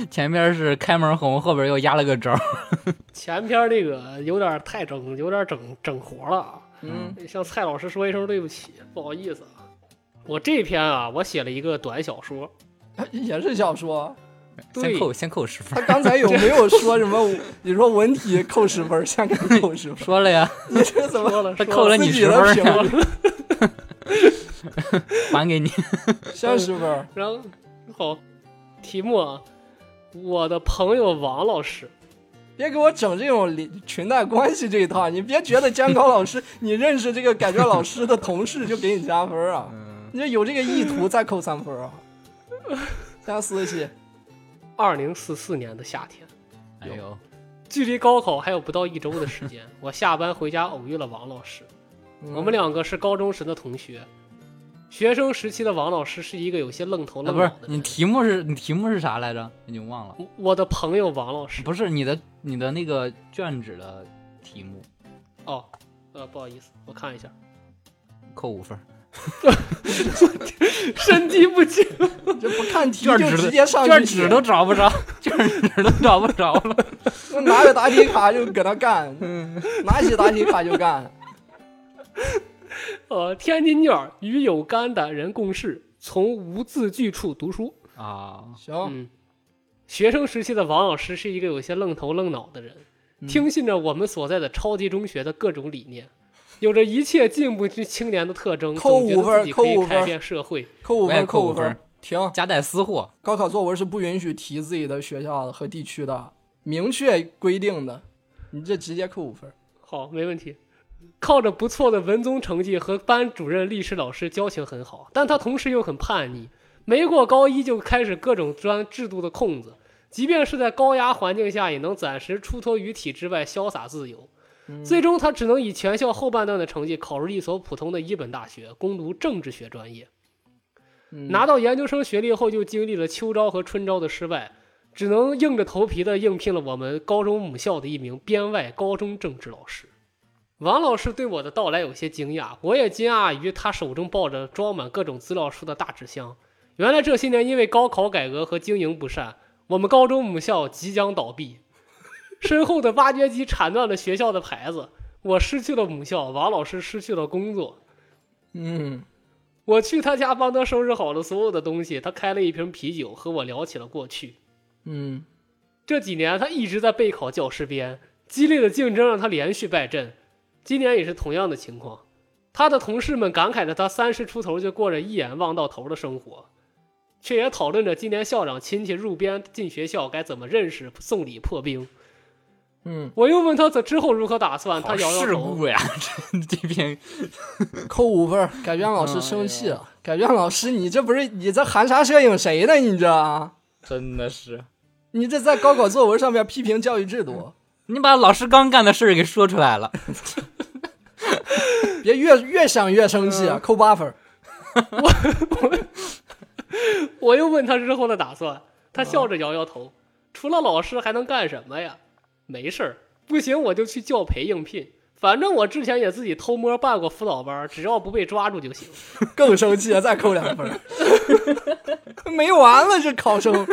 前边是开门红，后边又压了个轴。前篇这个有点太整，有点整整活了啊。嗯，向蔡老师说一声对不起，不好意思啊。我这篇啊，我写了一个短小说，也是小说。对先扣先扣十分他。刚才有没有说什么？你说文体扣十分，先给你扣十分，说了呀，你这怎么说了他扣了你十分？还给你。先十分，然后好，题目啊，我的朋友王老师，别给我整这种里裙带关系这一套。你别觉得监考老师，你认识这个改卷老师的同事就给你加分啊！嗯，你这有这个意图再扣三分啊！加四十七，二零四四年的夏天，哎呦，距离高考还有不到一周的时间，我下班回家偶遇了王老师。我们两个是高中时的同学。学生时期的王老师是一个有些愣头啊不是愣脑的人。你题目是你题目是啥来着？已经忘了。我的朋友王老师。不是你的你的那个卷纸的题目，哦，呃，不好意思，我看一下，扣五分。身体不行。这不看题就卷纸直接上去卷纸都找不着，卷纸都找不着了。拿着答题卡就搁那干，拿起答题卡就干。呃，天津卷与有肝的人共事，从无字句处读书。啊，行，嗯，学生时期的王老师是一个有些愣头愣脑的人，听信着我们所在的超级中学的各种理念，有着一切进步之青年的特征，扣五分可以扣五分改变社会。我也扣五分，扣五分扣五分，停。夹带私货。高考作文是不允许提自己的学校和地区的，明确规定的。你这直接扣五分。好，没问题。靠着不错的文综成绩和班主任、历史老师交情很好，但他同时又很叛逆，没过高一就开始各种钻制度的空子，即便是在高压环境下，也能暂时出脱于体制外，潇洒自由。最终，他只能以全校后半段的成绩考入一所普通的一本大学，攻读政治学专业。嗯拿到研究生学历后，就经历了秋招和春招的失败，只能硬着头皮的应聘了我们高中母校的一名编外高中政治老师。王老师对我的到来有些惊讶，我也惊讶于他手中抱着装满各种资料书的大纸箱。原来这些年因为高考改革和经营不善，我们高中母校即将倒闭。身后的挖掘机铲断了学校的牌子，我失去了母校，王老师失去了工作。嗯，我去他家帮他收拾好了所有的东西，他开了一瓶啤酒，和我聊起了过去。嗯，这几年他一直在备考教师编，激烈的竞争让他连续败阵。今年也是同样的情况，他的同事们感慨着他三十出头就过着一眼望到头的生活，却也讨论着今年校长亲戚入编进学校该怎么认识、送礼、破冰。嗯，我又问他这之后如何打算，他摇摇头。事故呀！这这篇 扣五分。改卷老师生气了。改卷老师，你这不是你这含沙射影谁呢？你这真的是你这在高考作文上面批评教育制度，你把老师刚干的事儿给说出来了，别越越想越生气啊！扣八分 我。我又问他日后的打算，他笑着摇摇头，除了老师还能干什么呀？没事儿，不行我就去教培应聘，反正我之前也自己偷摸办过辅导班，只要不被抓住就行。更生气了，再扣两分。没完了，这考生，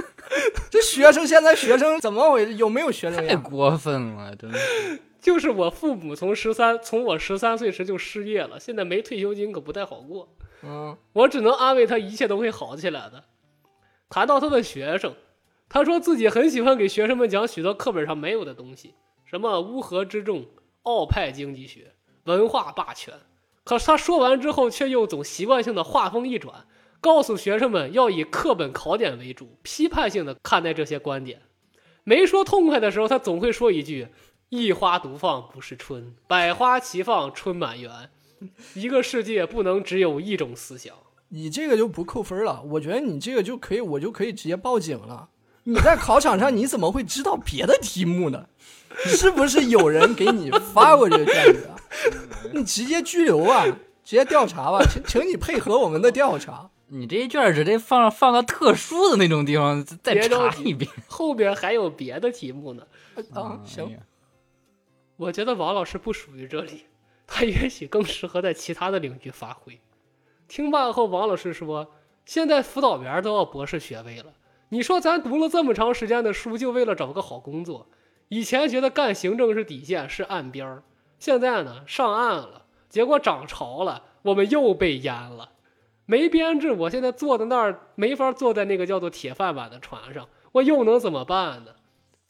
这学生现在学生怎么回事？有没有学生太？过分了，真的。就是我父母从十三从我十三岁时就失业了，现在没退休金可不太好过。嗯，我只能安慰他，一切都会好起来的。谈到他的学生，他说自己很喜欢给学生们讲许多课本上没有的东西，什么乌合之众、奥派经济学、文化霸权。可是他说完之后，却又总习惯性的话锋一转，告诉学生们要以课本考点为主，批判性的看待这些观点。没说痛快的时候，他总会说一句：“一花独放不是春，百花齐放春满园。”一个世界不能只有一种思想。你这个就不扣分了，我觉得你这个就可以，我就可以直接报警了。你在考场上你怎么会知道别的题目呢？是不是有人给你发过这个卷子啊？你直接拘留啊，直接调查吧，请请你配合我们的调查。你这一卷儿直接放放到特殊的那种地方再别着急查一遍。后边还有别的题目呢。啊，哎行，我觉得王老师不属于这里，他也许更适合在其他的领域发挥。听罢后，王老师说：“现在辅导员都要博士学位了，你说咱读了这么长时间的书，就为了找个好工作？以前觉得干行政是底线，是岸边儿，现在呢上岸了，结果涨潮了，我们又被淹了。没编制，我现在坐在那儿没法坐在那个叫做铁饭碗的船上，我又能怎么办呢？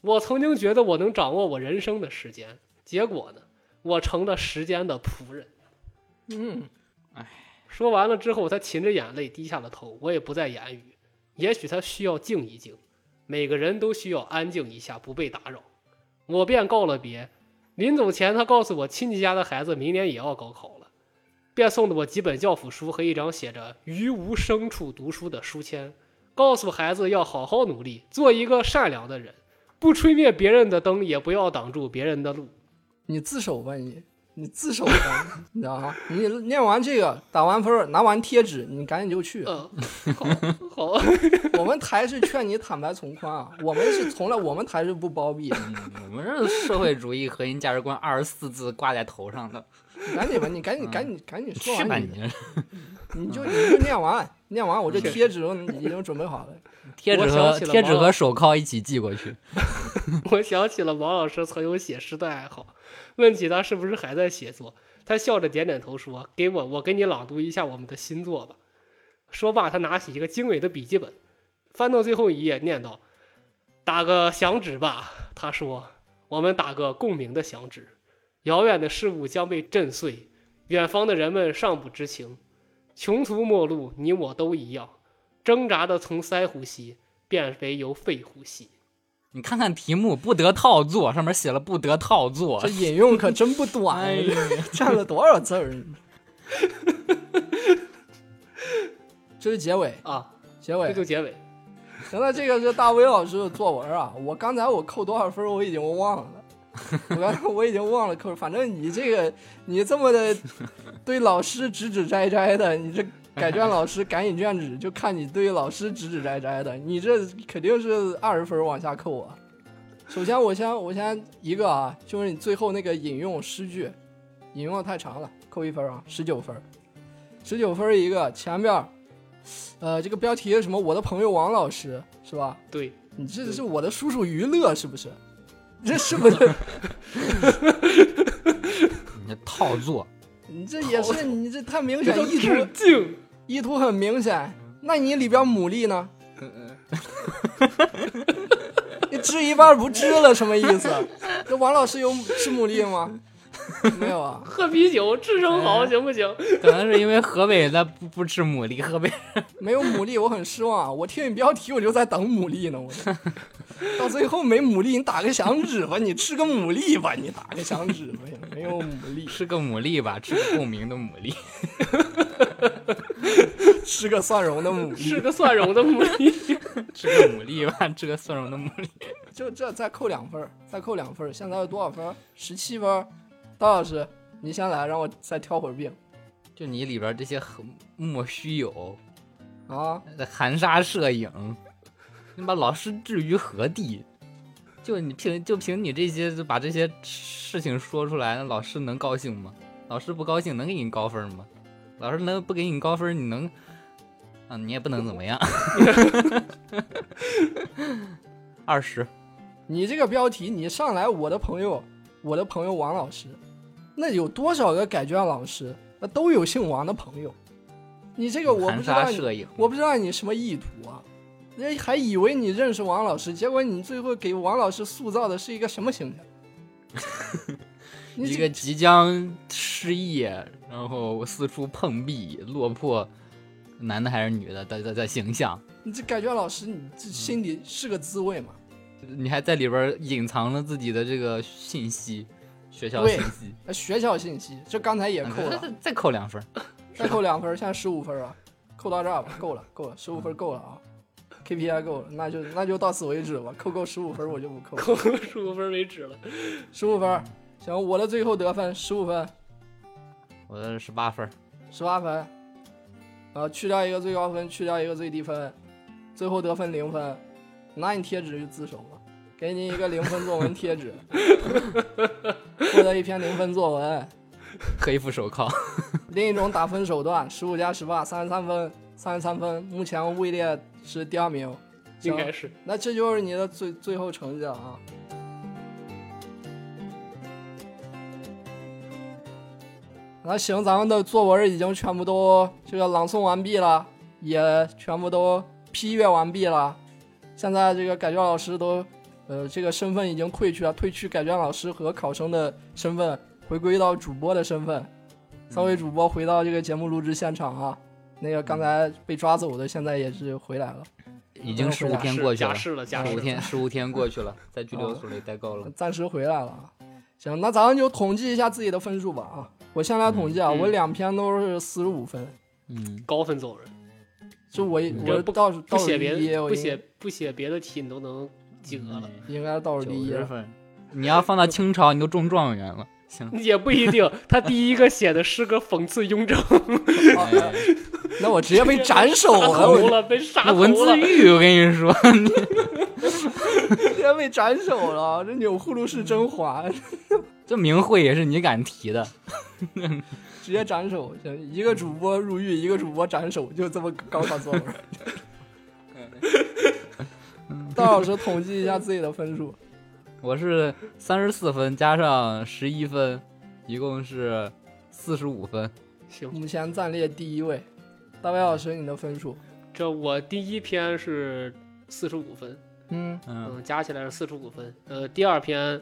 我曾经觉得我能掌握我人生的时间，结果呢，我成了时间的仆人。嗯，说完了之后，他噙着眼泪低下了头。我也不再言语。也许他需要静一静，每个人都需要安静一下，不被打扰。我便告了别。临走前，他告诉我，亲戚家的孩子明年也要高考了，便送了我几本教辅书和一张写着“于无声处读书”的书签，告诉孩子要好好努力，做一个善良的人，不吹灭别人的灯，也不要挡住别人的路。你自首吧你，你自首吧，你知道吗？你念完这个，打完分，拿完贴纸，你赶紧就去。嗯，好，好，我们台是劝你坦白从宽啊，我们是从来我们台是不包庇我们这社会主义核心价值观二十四字挂在头上的，你赶紧吧，你赶紧赶紧赶紧说完你，你！你就你就念完，念完我这贴纸都已经准备好了。贴纸和贴纸和手铐一起寄过去。我想起了王老师曾有写诗的爱好，问起他是不是还在写作，他笑着点点头说：“给我，我给你朗读一下我们的新作吧。”说罢，他拿起一个精美的笔记本，翻到最后一页，念道：“打个响指吧。”他说：“我们打个共鸣的响指。遥远的事物将被震碎，远方的人们尚不知情。穷途末路，你我都一样，挣扎的从腮呼吸变为由肺呼吸。”你看看题目，不得套作，上面写了不得套作这。引用可真不短，占了多少字儿？这是结尾，啊，结尾这。就结尾。行了，这个是大威老师的作文啊，我刚才我扣多少分儿我已经忘了，我刚才我已经忘了扣，反正你这个你这么的对老师指指摘摘的，你这改卷老师赶你卷纸，就看你对老师指指摘摘的，你这肯定是二十分儿往下扣啊。首先，我先我先一个啊，就是你最后那个引用诗句，引用的太长了，扣一分啊，十九分儿，十九分一个，前边，呃，这个标题是什么？我的朋友王老师是吧？对，你这是我的叔叔娱乐是不是？这是不是？你套作，你这也是你这太明显，意图。意图很明显。那你里边牡蛎呢？你吃一半不吃了，什么意思？这王老师有吃牡蛎吗？没有啊。喝啤酒，吃生蚝，行不行？可能是因为河北他不不吃牡蛎，河北没有牡蛎，我很失望。我听你标题，我就在等牡蛎呢。我 到最后没牡蛎，你打个响指吧，你吃个牡蛎吧，你打个响指吧，没有牡蛎，吃个牡蛎吧，吃个共鸣的牡蛎。吃个蒜蓉的牡蛎。吃个蒜蓉的牡蛎。吃个牡蛎吧，吃个蒜蓉的牡蛎。就这再扣两分，再扣两分，现在有多少分？十七分儿。刀老师，你先来，让我再挑会儿病就你里边这些很莫须有，啊！含沙射影，你把老师置于何地？就你凭就凭你这些就把这些事情说出来，那老师能高兴吗？老师不高兴能给你高分吗？老师能不给你高分，你能啊？你也不能怎么样。二十，你这个标题，你上来我的朋友，我的朋友王老师，那有多少个改卷老师，那都有姓王的朋友。你这个我不知道你。我不知道你什么意图啊？人家还以为你认识王老师，结果你最后给王老师塑造的是一个什么形象？你这一个即将失业，然后四处碰壁、落魄，男的还是女的的的的形象，你这改卷老师，你这心里是个滋味吗？你还在里边隐藏了自己的这个信息，学校信息，呃学校信息，这刚才也扣了，再再扣两分，再扣两分，现在十五分啊，扣到这儿吧，够了，够了，十五分够了啊，KPI 够了，那就那就到此为止吧，扣够十五分我就不扣了，扣十五分为止了。十五分，行，我的最后得分十五分，我的十八分，十八分，啊，去掉一个最高分，去掉一个最低分，最后得分零分，拿你贴纸就自首吧，给你一个零分作文贴纸，获得一篇零分作文。黑副手铐，另一种打分手段，十五加十八，三十三分，三十三分，目前位列是第二名。应该是那这就是你的最最后成绩了啊。那行，咱们的作文已经全部都这个朗诵完毕了，也全部都批阅完毕了。现在这个改卷老师都，呃，这个身份已经褪去了，褪去改卷老师和考生的身份，回归到主播的身份。三位主播回到这个节目录制现场啊，那个刚才被抓走的，现在也是回来了。已经十五天过去了，假释了，假释了。十五天，十五天过去了，在拘留所里待够了。暂时回来了啊。行，那咱们就统计一下自己的分数吧啊。我先来统计啊，嗯我两篇都是四十五分，嗯，高分走人，就我我倒数不写别的，不写不写别的题，你都能及格了。应该倒数第一。分。你要放到清朝，你都中状元了。行，也不一定，他第一个写的诗歌讽刺雍正，哎那我直接被斩首了，了，被杀头那文字。狱，我跟你说，直接被斩首了。这钮祜禄氏甄嬛这名讳也是你敢提的。直接斩首，行，一个主播入狱，一个主播斩首，就这么高考作文。道老师统计一下自己的分数，我是三十四分加上十一分，一共是四十五分。行，目前暂列第一位。大白老师，你的分数？这我第一篇是四十五分，嗯，嗯，嗯，加起来是四十五分。呃，第二篇，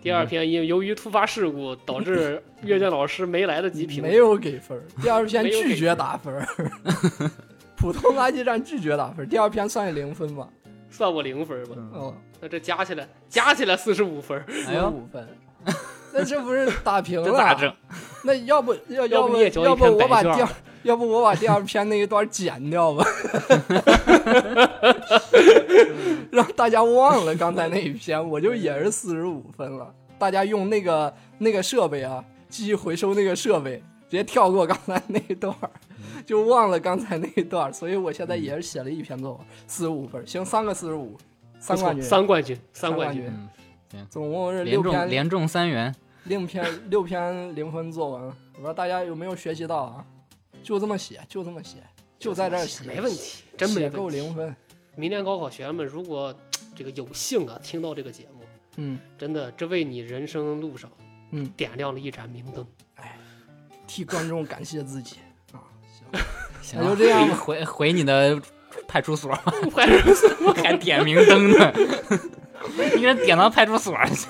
第二篇因由于突发事故导致 阅卷老师没来得及评，没有给分。第二篇拒绝打分儿，普通垃圾站拒绝打分。第二篇算零分吧？算我零分吧。嗯哦，那这加起来加起来四十五分，四哎呦，十五分。那这不是打平了？整？那要不要要不要不我把第二要不我把第二篇那一段剪掉吧，让大家忘了刚才那一篇，我就也是四十五分了。大家用那个那个设备啊，记忆回收那个设备，直接跳过刚才那一段儿，就忘了刚才那一段儿。所以我现在也是写了一篇作文，四十五分，行，三个四十五，三冠军，三冠军，三冠冠军。嗯，总共是六篇连中三元。六篇六篇零分作文，我不知道大家有没有学习到啊？就这么写，就这么写，就在这儿写，没问题，真没写够问题。零分。明年高考学员们，如果这个有幸啊听到这个节目，嗯，真的这为你人生路上嗯点亮了一盏明灯。替观众感谢自己啊！行，行那就这样吧回回 回你的派出所，派出所 还点名灯呢，你给他点到派出所去。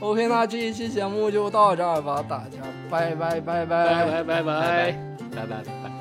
OK，那这一期节目就到这儿吧，大家拜拜拜拜拜拜拜拜。拜拜拜拜。